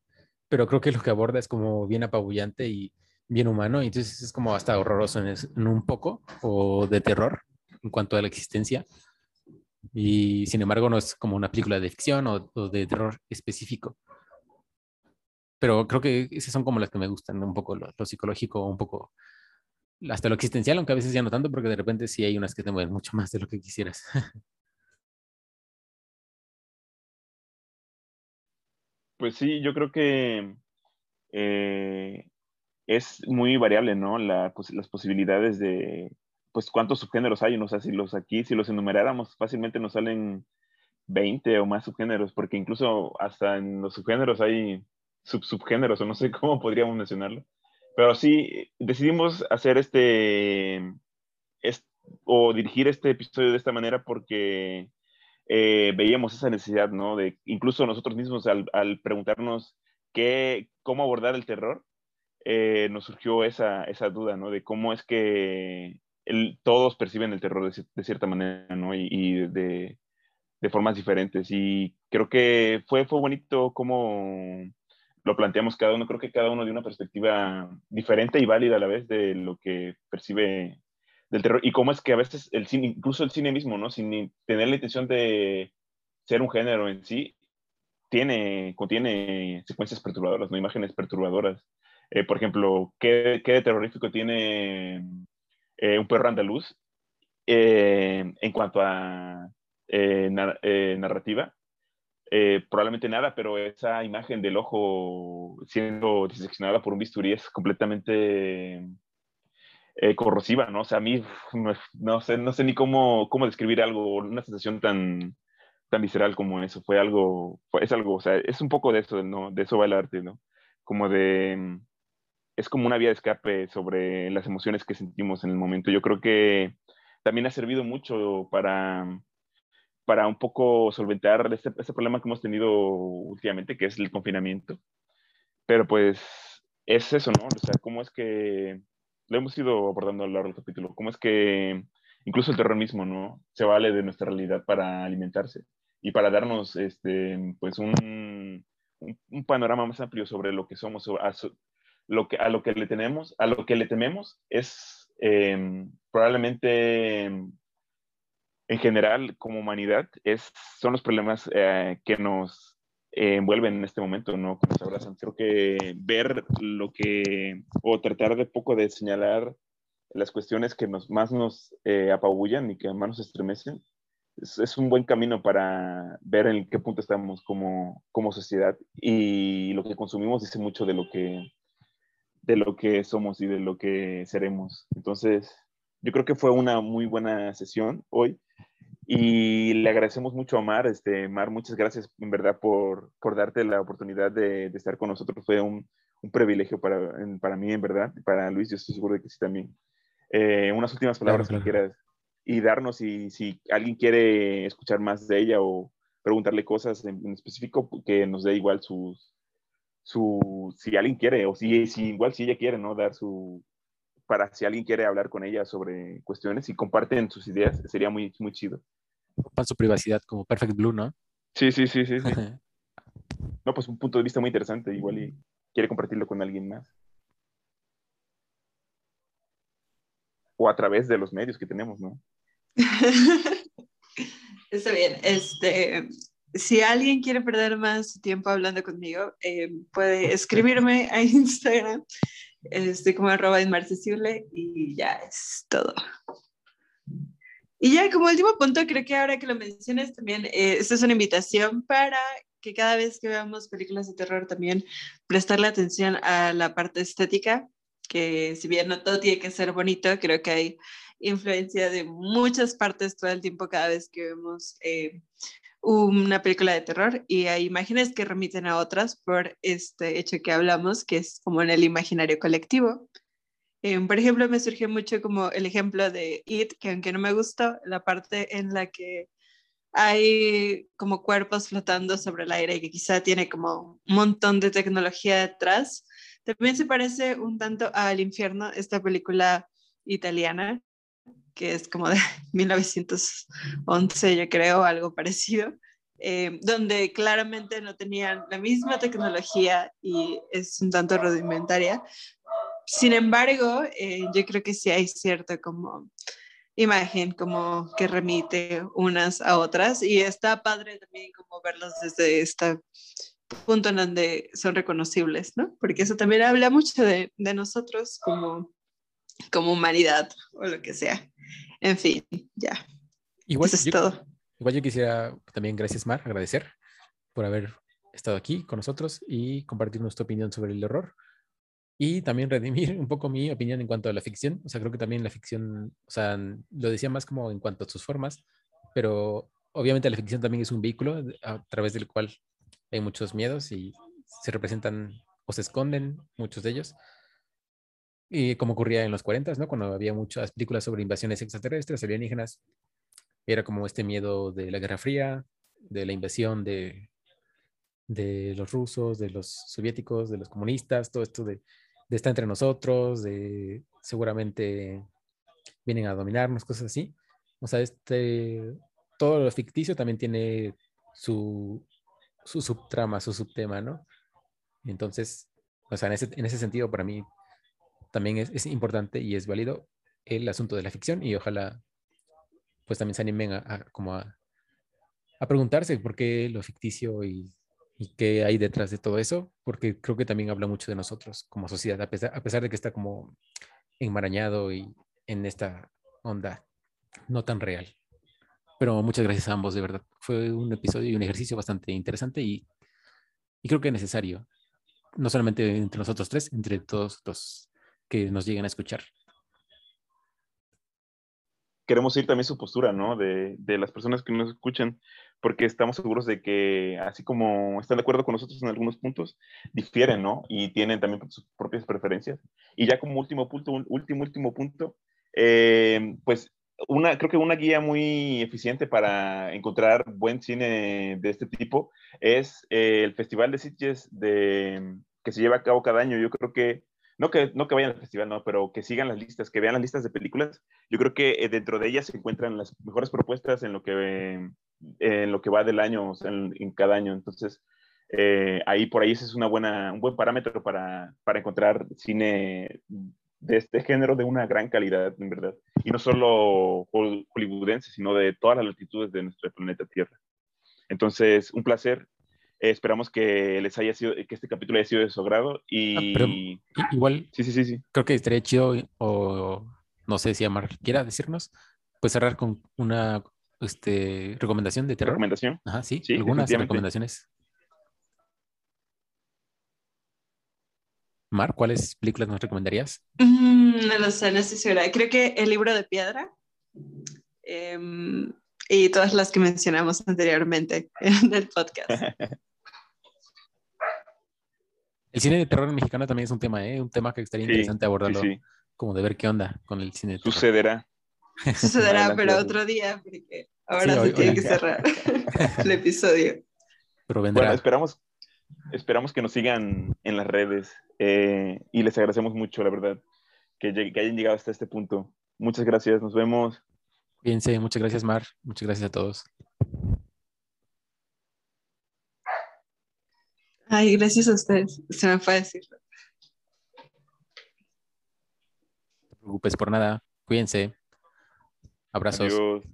pero creo que lo que aborda es como bien apabullante y bien humano, y entonces es como hasta horroroso en, un poco, o de terror en cuanto a la existencia y sin embargo no es como una película de ficción o, de terror específico. Pero creo que esas son como las que me gustan, un poco lo, psicológico, un poco hasta lo existencial, aunque a veces ya no tanto, porque de repente sí hay unas que te mueven mucho más de lo que quisieras. Pues sí, yo creo que eh, es muy variable, ¿no? La, pues, las posibilidades de, pues cuántos subgéneros hay, no sé si los aquí, si los enumeráramos, fácilmente nos salen 20 o más subgéneros, porque incluso hasta en los subgéneros hay sub subgéneros, o no sé cómo podríamos mencionarlo. Pero sí, decidimos hacer este, o dirigir este episodio de esta manera porque eh, veíamos esa necesidad, ¿no? De incluso nosotros mismos al, preguntarnos qué, cómo abordar el terror, eh, nos surgió esa, esa duda, ¿no? De cómo es que todos perciben el terror de, cierta manera, ¿no? Y, de, formas diferentes. Y creo que fue, fue bonito cómo lo planteamos cada uno. Creo que cada uno de una perspectiva diferente y válida a la vez de lo que percibe del terror. Y cómo es que a veces el cine, incluso el cine mismo, ¿no? Sin tener la intención de ser un género en sí, tiene, contiene secuencias perturbadoras, ¿no? Imágenes perturbadoras. Eh, por ejemplo, ¿qué, ¿qué, terrorífico tiene eh, un perro andaluz. Eh, en cuanto a eh, narrativa, probablemente nada, pero esa imagen del ojo siendo diseccionada por un bisturí es completamente corrosiva, ¿no? O sea, a mí no, sé, no sé ni cómo, cómo describir algo, una sensación tan, tan visceral como eso. Fue algo, es algo, o sea, es un poco de eso, ¿no? De eso va el arte, ¿no? Como de es como una vía de escape sobre las emociones que sentimos en el momento. Yo creo que también ha servido mucho para, para un poco solventar este, este, problema que hemos tenido últimamente, que es el confinamiento. Pero pues es eso, ¿no? O sea, cómo es que lo hemos ido abordando a lo largo del capítulo, cómo es que incluso el terror mismo, ¿no? Se vale de nuestra realidad para alimentarse y para darnos, este, pues, un, un, panorama más amplio sobre lo que somos, lo que, a lo que le tenemos, a lo que le tememos es em, probablemente em, en general como humanidad es, son los problemas eh, que nos envuelven en este momento, ¿no? Como se abrazan. Creo que ver lo que, o tratar de poco de señalar las cuestiones que más nos eh, apabullan y que más nos estremecen, es, un buen camino para ver en qué punto estamos como, como sociedad y lo que consumimos dice mucho de lo que de lo que somos y de lo que seremos. Entonces, yo creo que fue una muy buena sesión hoy y le agradecemos mucho a Mar. Este, Mar, muchas gracias en verdad por, por darte la oportunidad de, de estar con nosotros. Fue un, un privilegio para, para mí, en verdad, y para Luis, yo estoy seguro de que sí también. Eh, unas últimas palabras que quieras y darnos si, si alguien quiere escuchar más de ella o preguntarle cosas en, específico, que nos dé igual sus, su, si alguien quiere, o si, si igual si ella quiere, ¿no? Dar su, para si alguien quiere hablar con ella sobre cuestiones y comparten sus ideas, sería muy, muy chido. Para su privacidad, como Perfect Blue, ¿no? Sí, sí, sí, sí. no, pues un punto de vista muy interesante, igual y quiere compartirlo con alguien más. O a través de los medios que tenemos, ¿no? Está bien. Este, si alguien quiere perder más tiempo hablando conmigo, eh, puede escribirme a Instagram. Estoy como arroba inmarcesible y ya es todo. Y ya como último punto, creo que ahora que lo mencionas también, eh, esta es una invitación para que cada vez que veamos películas de terror también prestarle atención a la parte estética, que si bien no todo tiene que ser bonito, creo que hay influencia de muchas partes todo el tiempo cada vez que vemos eh, una película de terror y hay imágenes que remiten a otras por este hecho que hablamos, que es como en el imaginario colectivo. Eh, por ejemplo, me surgió mucho como el ejemplo de It, que aunque no me gustó, la parte en la que hay como cuerpos flotando sobre el aire y que quizá tiene como un montón de tecnología detrás. También se parece un tanto al infierno, esta película italiana, que es como de 1911, yo creo, algo parecido, eh, donde claramente no tenían la misma tecnología y es un tanto rudimentaria. Sin embargo, eh, yo creo que sí hay cierto como imagen como que remite unas a otras y está padre también como verlos desde este punto en donde son reconocibles, ¿no? Porque eso también habla mucho de, de nosotros como, como humanidad o lo que sea. En fin, ya. Igual, Eso es todo. Igual yo quisiera también, gracias Mar, agradecer por haber estado aquí con nosotros y compartir nuestra opinión sobre el error. Y también redimir un poco mi opinión en cuanto a la ficción. O sea, creo que también la ficción, o sea, lo decía más como en cuanto a sus formas, pero obviamente la ficción también es un vehículo a través del cual hay muchos miedos y se representan o se esconden muchos de ellos. Y como ocurría en los 40, ¿no? Cuando había muchas películas sobre invasiones extraterrestres, alienígenas, era como este miedo de la Guerra Fría, de la invasión de, de los rusos, de los soviéticos, de los comunistas, todo esto de, de estar entre nosotros, de seguramente vienen a dominarnos, cosas así. O sea, este, todo lo ficticio también tiene su, su subtrama, su subtema, ¿no? Entonces, o sea, en ese, en ese sentido, para mí, también es, es, importante y es válido el asunto de la ficción y ojalá pues también se animen a, como a, a, preguntarse por qué lo ficticio y, y, qué hay detrás de todo eso, porque creo que también habla mucho de nosotros como sociedad, a pesar, a pesar de que está como enmarañado y en esta onda no tan real. Pero muchas gracias a ambos, de verdad. Fue un episodio y un ejercicio bastante interesante y, y creo que necesario. No solamente entre nosotros tres, entre todos los que nos lleguen a escuchar. Queremos oír también su postura, ¿no? De, de, las personas que nos escuchan, porque estamos seguros de que, así como están de acuerdo con nosotros en algunos puntos, difieren, ¿no? Y tienen también sus propias preferencias. Y ya como último punto, un último, último punto, eh, pues una, creo que una guía muy eficiente para encontrar buen cine de este tipo es eh, el Festival de Sitges de, que se lleva a cabo cada año. Yo creo que no que, no que vayan al festival, no, pero que sigan las listas, que vean las listas de películas. Yo creo que eh, dentro de ellas se encuentran las mejores propuestas en lo que, en lo que va del año, o sea, en, cada año. Entonces, eh, ahí por ahí ese es una buena, un buen parámetro para, para encontrar cine de este género de una gran calidad, en verdad. Y no solo hollywoodense, sino de todas las latitudes de nuestro planeta Tierra. Entonces, un placer eh, esperamos que les haya sido, que este capítulo haya sido de su agrado y... Ah, igual, sí, sí, sí, sí. creo que estaría chido, o no sé si Amar quiera decirnos, pues cerrar con una este, recomendación de terror? ¿Recomendación? Ajá, sí, Sí, algunas recomendaciones. Mar, ¿cuáles películas nos recomendarías? Mm, no lo sé, no estoy segura. Creo que el libro de piedra em, y todas las que mencionamos anteriormente en el podcast. El cine de terror mexicano también es un tema, ¿eh? Un tema que estaría Sí, interesante Sí, abordarlo, sí. como de ver qué onda con el cine de terror. Sucederá. Sucederá, adelante. otro día, porque ahora Sí, se hoy- tiene hoy- que cerrar el episodio. Pero vendrá. Bueno, esperamos, esperamos que nos sigan en las redes eh, y les agradecemos mucho, la verdad, que, lleg- que hayan llegado hasta este punto. Muchas gracias, nos vemos. Cuídense, muchas gracias, Mar. Muchas gracias a todos. Ay, gracias a ustedes. Se me fue a decirlo. No te preocupes por nada. Cuídense. Abrazos. Adiós.